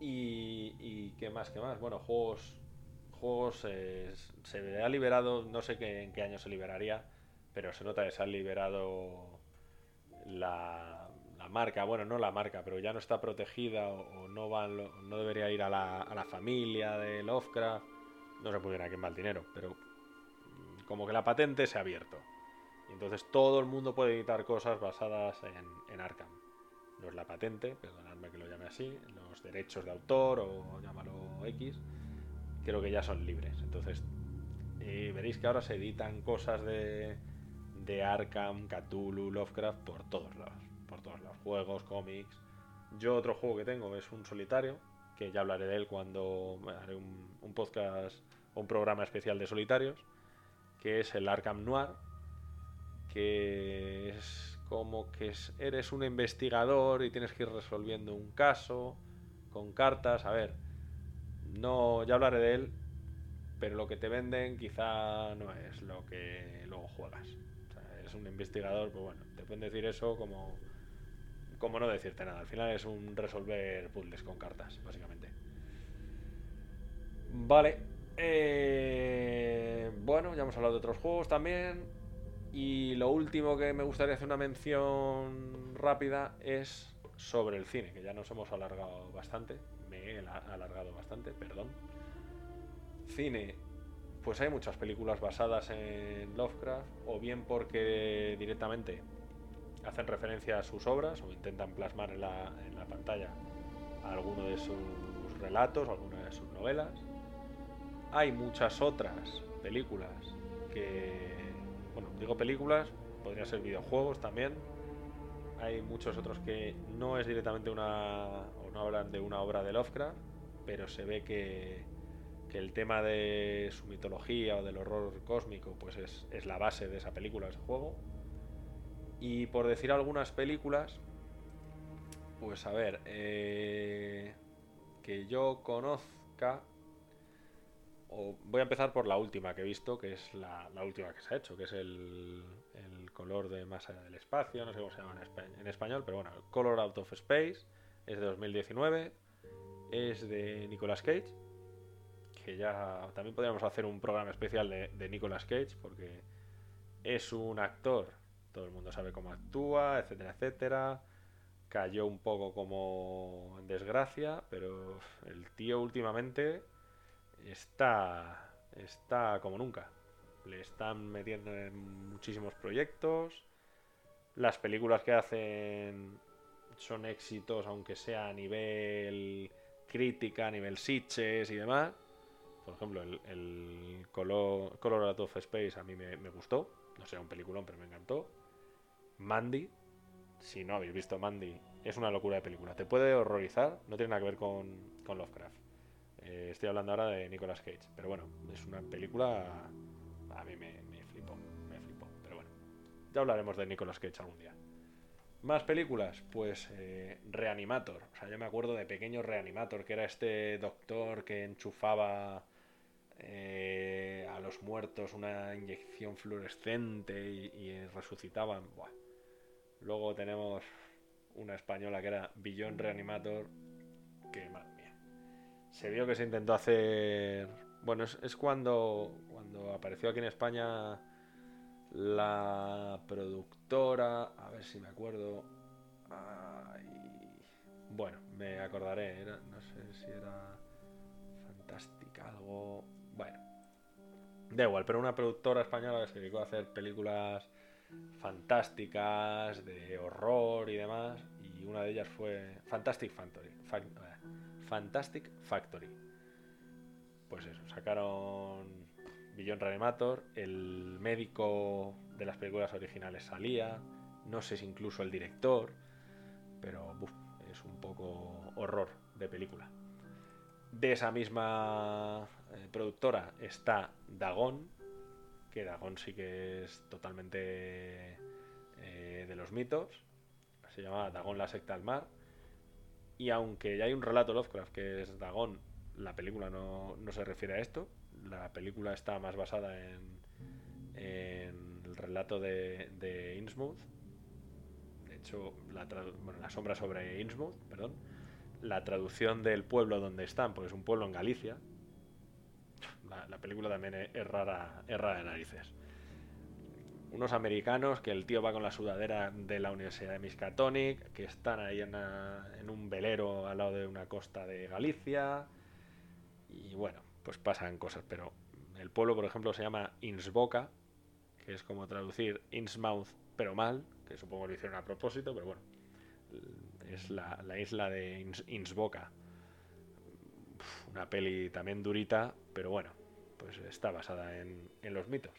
Y, y qué más, qué más. Bueno, juegos, juegos eh, se ha liberado, no sé qué, en qué año se liberaría, pero se nota que se ha liberado la, marca, bueno, no la marca, pero ya no está protegida o, no, va, no debería ir a la, a la familia de Lovecraft. No sé muy bien a quién va el dinero, pero como que la patente se ha abierto. Y entonces todo el mundo puede editar cosas basadas en, en Arkham. No es la patente, perdonadme que lo llame así, los derechos de autor o llámalo X, creo que ya son libres. Entonces eh, veréis que ahora se editan cosas de, de Arkham, Cthulhu, Lovecraft por todos lados. Por todos lados. Juegos, cómics. Yo otro juego que tengo es un solitario, que ya hablaré de él cuando haré un, un podcast o un programa especial de solitarios, que es el Arkham Noir, que es como que es- eres un investigador y tienes que ir resolviendo un caso con cartas. A ver, no, ya hablaré de él, pero lo que te venden quizá no es lo que luego juegas. Un investigador, pues bueno, te pueden decir eso como, como no decirte nada. Al final es un resolver puzzles con cartas, básicamente. Vale. eh, bueno, ya hemos hablado de otros juegos también. Y lo último que me gustaría hacer una mención rápida es sobre el cine, que ya nos hemos alargado bastante. Me he ala- alargado bastante, perdón. Cine, pues hay muchas películas basadas en Lovecraft, o bien porque directamente hacen referencia a sus obras o intentan plasmar en la, en la pantalla alguno de sus relatos, alguna de sus novelas. Hay muchas otras películas que, bueno, digo películas, podría ser videojuegos también. Hay muchos otros que no es directamente una, o no hablan de una obra de Lovecraft, pero se ve que, que el tema de su mitología o del horror cósmico, pues es, es la base de esa película, de ese juego. Y por decir algunas películas, pues a ver, eh, que yo conozca, o voy a empezar por la última que he visto, que es la, última que se ha hecho, que es el, el color de más allá del espacio, no sé cómo se llama en, en español, pero bueno, Color Out of Space, es de 2019, es de Nicolas Cage, que ya también podríamos hacer un programa especial de, Nicolas Cage, porque es un actor, todo el mundo sabe cómo actúa, etcétera, etcétera. Cayó un poco como en desgracia, pero el tío últimamente está, está como nunca. Le están metiendo en muchísimos proyectos. Las películas que hacen son éxitos, aunque sea a nivel crítica, a nivel sitches y demás. Por ejemplo, el, el Color, Color of Space a mí me, me gustó. No sea un peliculón, pero me encantó. Mandy, si no habéis visto Mandy, es una locura de película. Te puede horrorizar, no tiene nada que ver con, con Lovecraft. Eh, estoy hablando ahora de Nicolas Cage, pero bueno, es una película. A mí me, me flipó, me flipó. Pero bueno, ya hablaremos de Nicolas Cage algún día. Más películas, pues eh, Reanimator. O sea, yo me acuerdo de pequeño Reanimator, que era este doctor que enchufaba eh, a los muertos una inyección fluorescente y, resucitaban. Luego tenemos una española que era Billón Reanimator, que madre mía. Se vio que se intentó hacer. Bueno, es, cuando, cuando apareció aquí en España la productora. A ver si me acuerdo. Ay, bueno, me acordaré. No sé si era Fantástica algo. Da igual, pero una productora española que se dedicó a hacer películas fantásticas, de horror y demás. Y una de ellas fue Fantastic Factory. Fac- eh, Fantastic Factory. Pues eso, sacaron Billón Reanimator. El médico de las películas originales salía. No sé si incluso el director. Pero es un poco horror de película. De esa misma eh, productora está Dagon, que Dagon sí que es totalmente eh, de los mitos. Se llama Dagon la secta al mar. Y aunque ya hay un relato Lovecraft que es Dagon, la película no, no se refiere a esto. La película está más basada en, en el relato de, de Innsmouth. De hecho, la, bueno, la sombra sobre Innsmouth, perdón. La traducción del pueblo donde están, porque es un pueblo en Galicia, la, la película también es, rara, es rara de narices. Unos americanos que el tío va con la sudadera de la Universidad de Miskatonic, que están ahí en, un velero al lado de una costa de Galicia. Y bueno, pues pasan cosas, pero el pueblo, por ejemplo, se llama Innsboca, que es como traducir Innsmouth, pero mal, que supongo lo hicieron a propósito, pero bueno, es la, la isla de Inns- Innsboca una peli también durita, pero bueno, pues está basada en, en los mitos.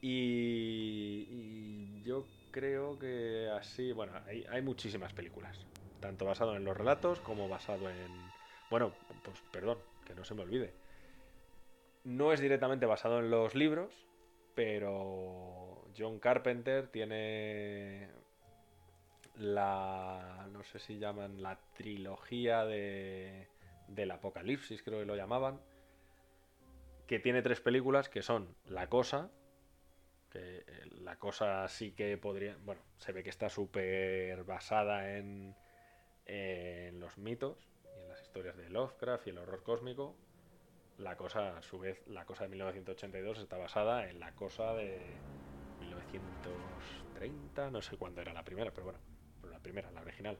Y, yo creo que así, bueno, hay, hay muchísimas películas, tanto basado en los relatos como basado en... Bueno, pues perdón, que no se me olvide. No es directamente basado en los libros, pero John Carpenter tiene la, no sé si llaman la trilogía de, del apocalipsis, creo que lo llamaban, que tiene tres películas que son La Cosa, que eh, La Cosa sí que podría, bueno, se ve que está súper basada en, los mitos y en las historias de Lovecraft y el horror cósmico. La Cosa, a su vez, La Cosa de 1982 está basada en La Cosa de 1930, no sé cuándo era la primera, pero bueno, pero la primera, la original.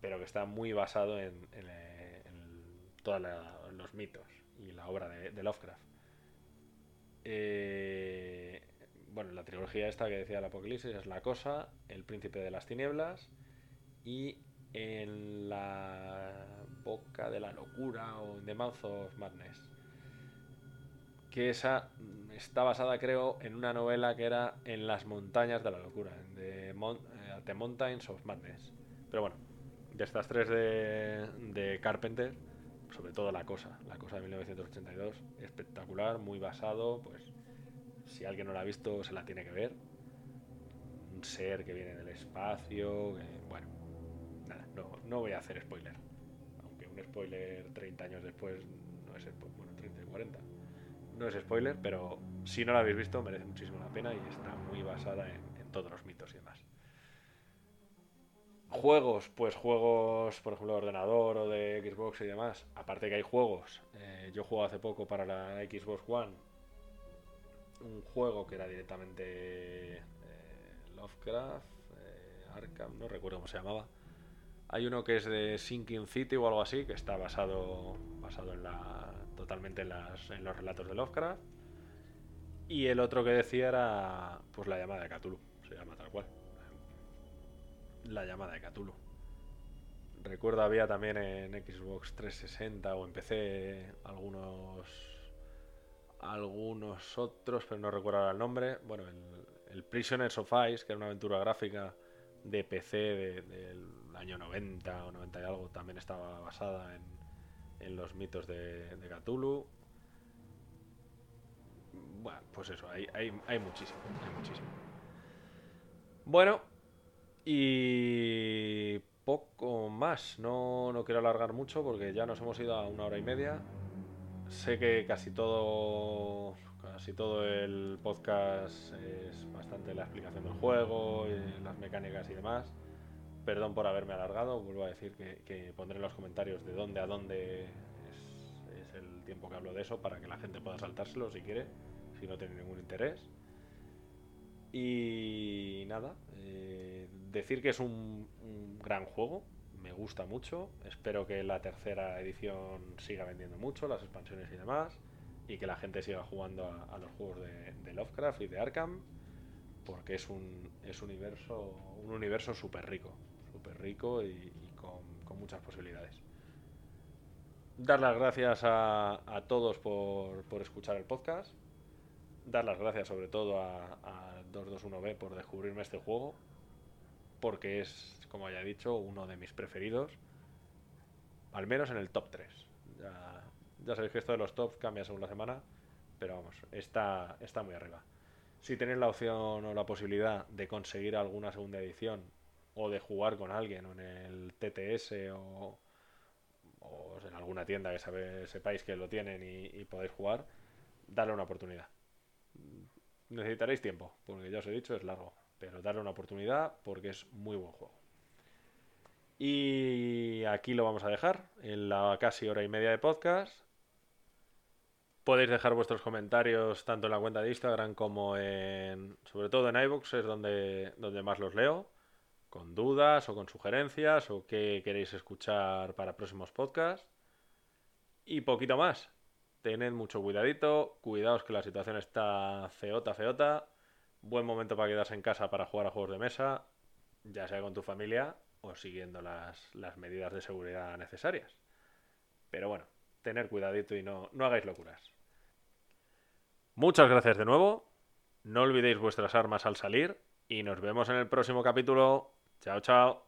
Pero que está muy basado en, en, eh, en todos los mitos y la obra de, de Lovecraft. Eh, bueno, la trilogía esta que decía el Apocalipsis es La Cosa, El Príncipe de las Tinieblas y en la boca de la locura o The Mouth of Madness. Que esa está basada, creo, en una novela que era En las montañas de la locura, Mon- eh, The Mountains of Madness. Pero bueno, de estas tres de, de Carpenter, sobre todo La Cosa, La Cosa de 1982, espectacular, muy basado, pues si alguien no la ha visto se la tiene que ver. Un ser que viene del espacio, bueno, nada, no, no voy a hacer spoiler. Aunque un spoiler 30 años después no es spo- bueno, 30 y 40. No es spoiler, pero si no la habéis visto merece muchísimo la pena y está muy basada en todos los mitos y demás. Juegos, pues juegos, por ejemplo, de ordenador o de Xbox y demás. Aparte que hay juegos. eh, yo juego hace poco para la Xbox One un juego que era directamente eh, Lovecraft, eh, Arkham, no recuerdo cómo se llamaba. Hay uno que es de Sinking City o algo así, que está basado, basado en la, totalmente en, las, en los relatos de Lovecraft. Y el otro que decía era pues la llamada de Cthulhu, se llama. La llamada de Cthulhu. Recuerdo había también en Xbox 360 o en PC algunos algunos otros, pero no recuerdo ahora el nombre. Bueno, el, el Prisoners of Ice, que era una aventura gráfica de PC de- del año 90 o 90 y algo, también estaba basada en, en los mitos de, de Cthulhu. Bueno, pues eso, hay, hay, hay muchísimo, hay muchísimo. Bueno, y poco más. No, no quiero alargar mucho porque ya nos hemos ido a una hora y media. Sé que casi todo, casi todo el podcast es bastante la explicación del juego, y las mecánicas y demás. Perdón por haberme alargado, vuelvo a decir que, pondré en los comentarios de dónde a dónde es, es el tiempo que hablo de eso para que la gente pueda saltárselo si quiere, si no tiene ningún interés. Y nada, eh, decir que es un, gran juego, me gusta mucho, espero que la tercera edición siga vendiendo mucho, las expansiones y demás, y que la gente siga jugando a, los juegos de, Lovecraft y de Arkham, porque es un, es un universo un universo súper rico, súper rico y, con, muchas posibilidades. Dar las gracias a, a todos por, por escuchar el podcast dar las gracias sobre todo a, a 221B por descubrirme este juego, porque es, como ya he dicho, uno de mis preferidos, al menos en el top 3. Ya, ya sabéis que esto de los tops cambia según la semana, pero vamos, está, está muy arriba. Si tenéis la opción o la posibilidad de conseguir alguna segunda edición o de jugar con alguien en el TTS o, o en alguna tienda que sabe- sepáis que lo tienen y, y podéis jugar, darle una oportunidad necesitaréis tiempo, porque ya os he dicho, es largo. Pero darle una oportunidad porque es muy buen juego. Y aquí lo vamos a dejar, en la casi hora y media de podcast. Podéis dejar vuestros comentarios tanto en la cuenta de Instagram como en. sobre todo en iVoox, es donde, donde más los leo. Con dudas o con sugerencias o qué queréis escuchar para próximos podcasts. Y poquito más tened mucho cuidadito, cuidaos que la situación está feota, feota. Buen momento para quedarse en casa para jugar a juegos de mesa, ya sea con tu familia o siguiendo las, medidas de seguridad necesarias. Pero bueno, tener cuidadito y no, no hagáis locuras. Muchas gracias de nuevo. No olvidéis vuestras armas al salir y nos vemos en el próximo capítulo. Chao, chao.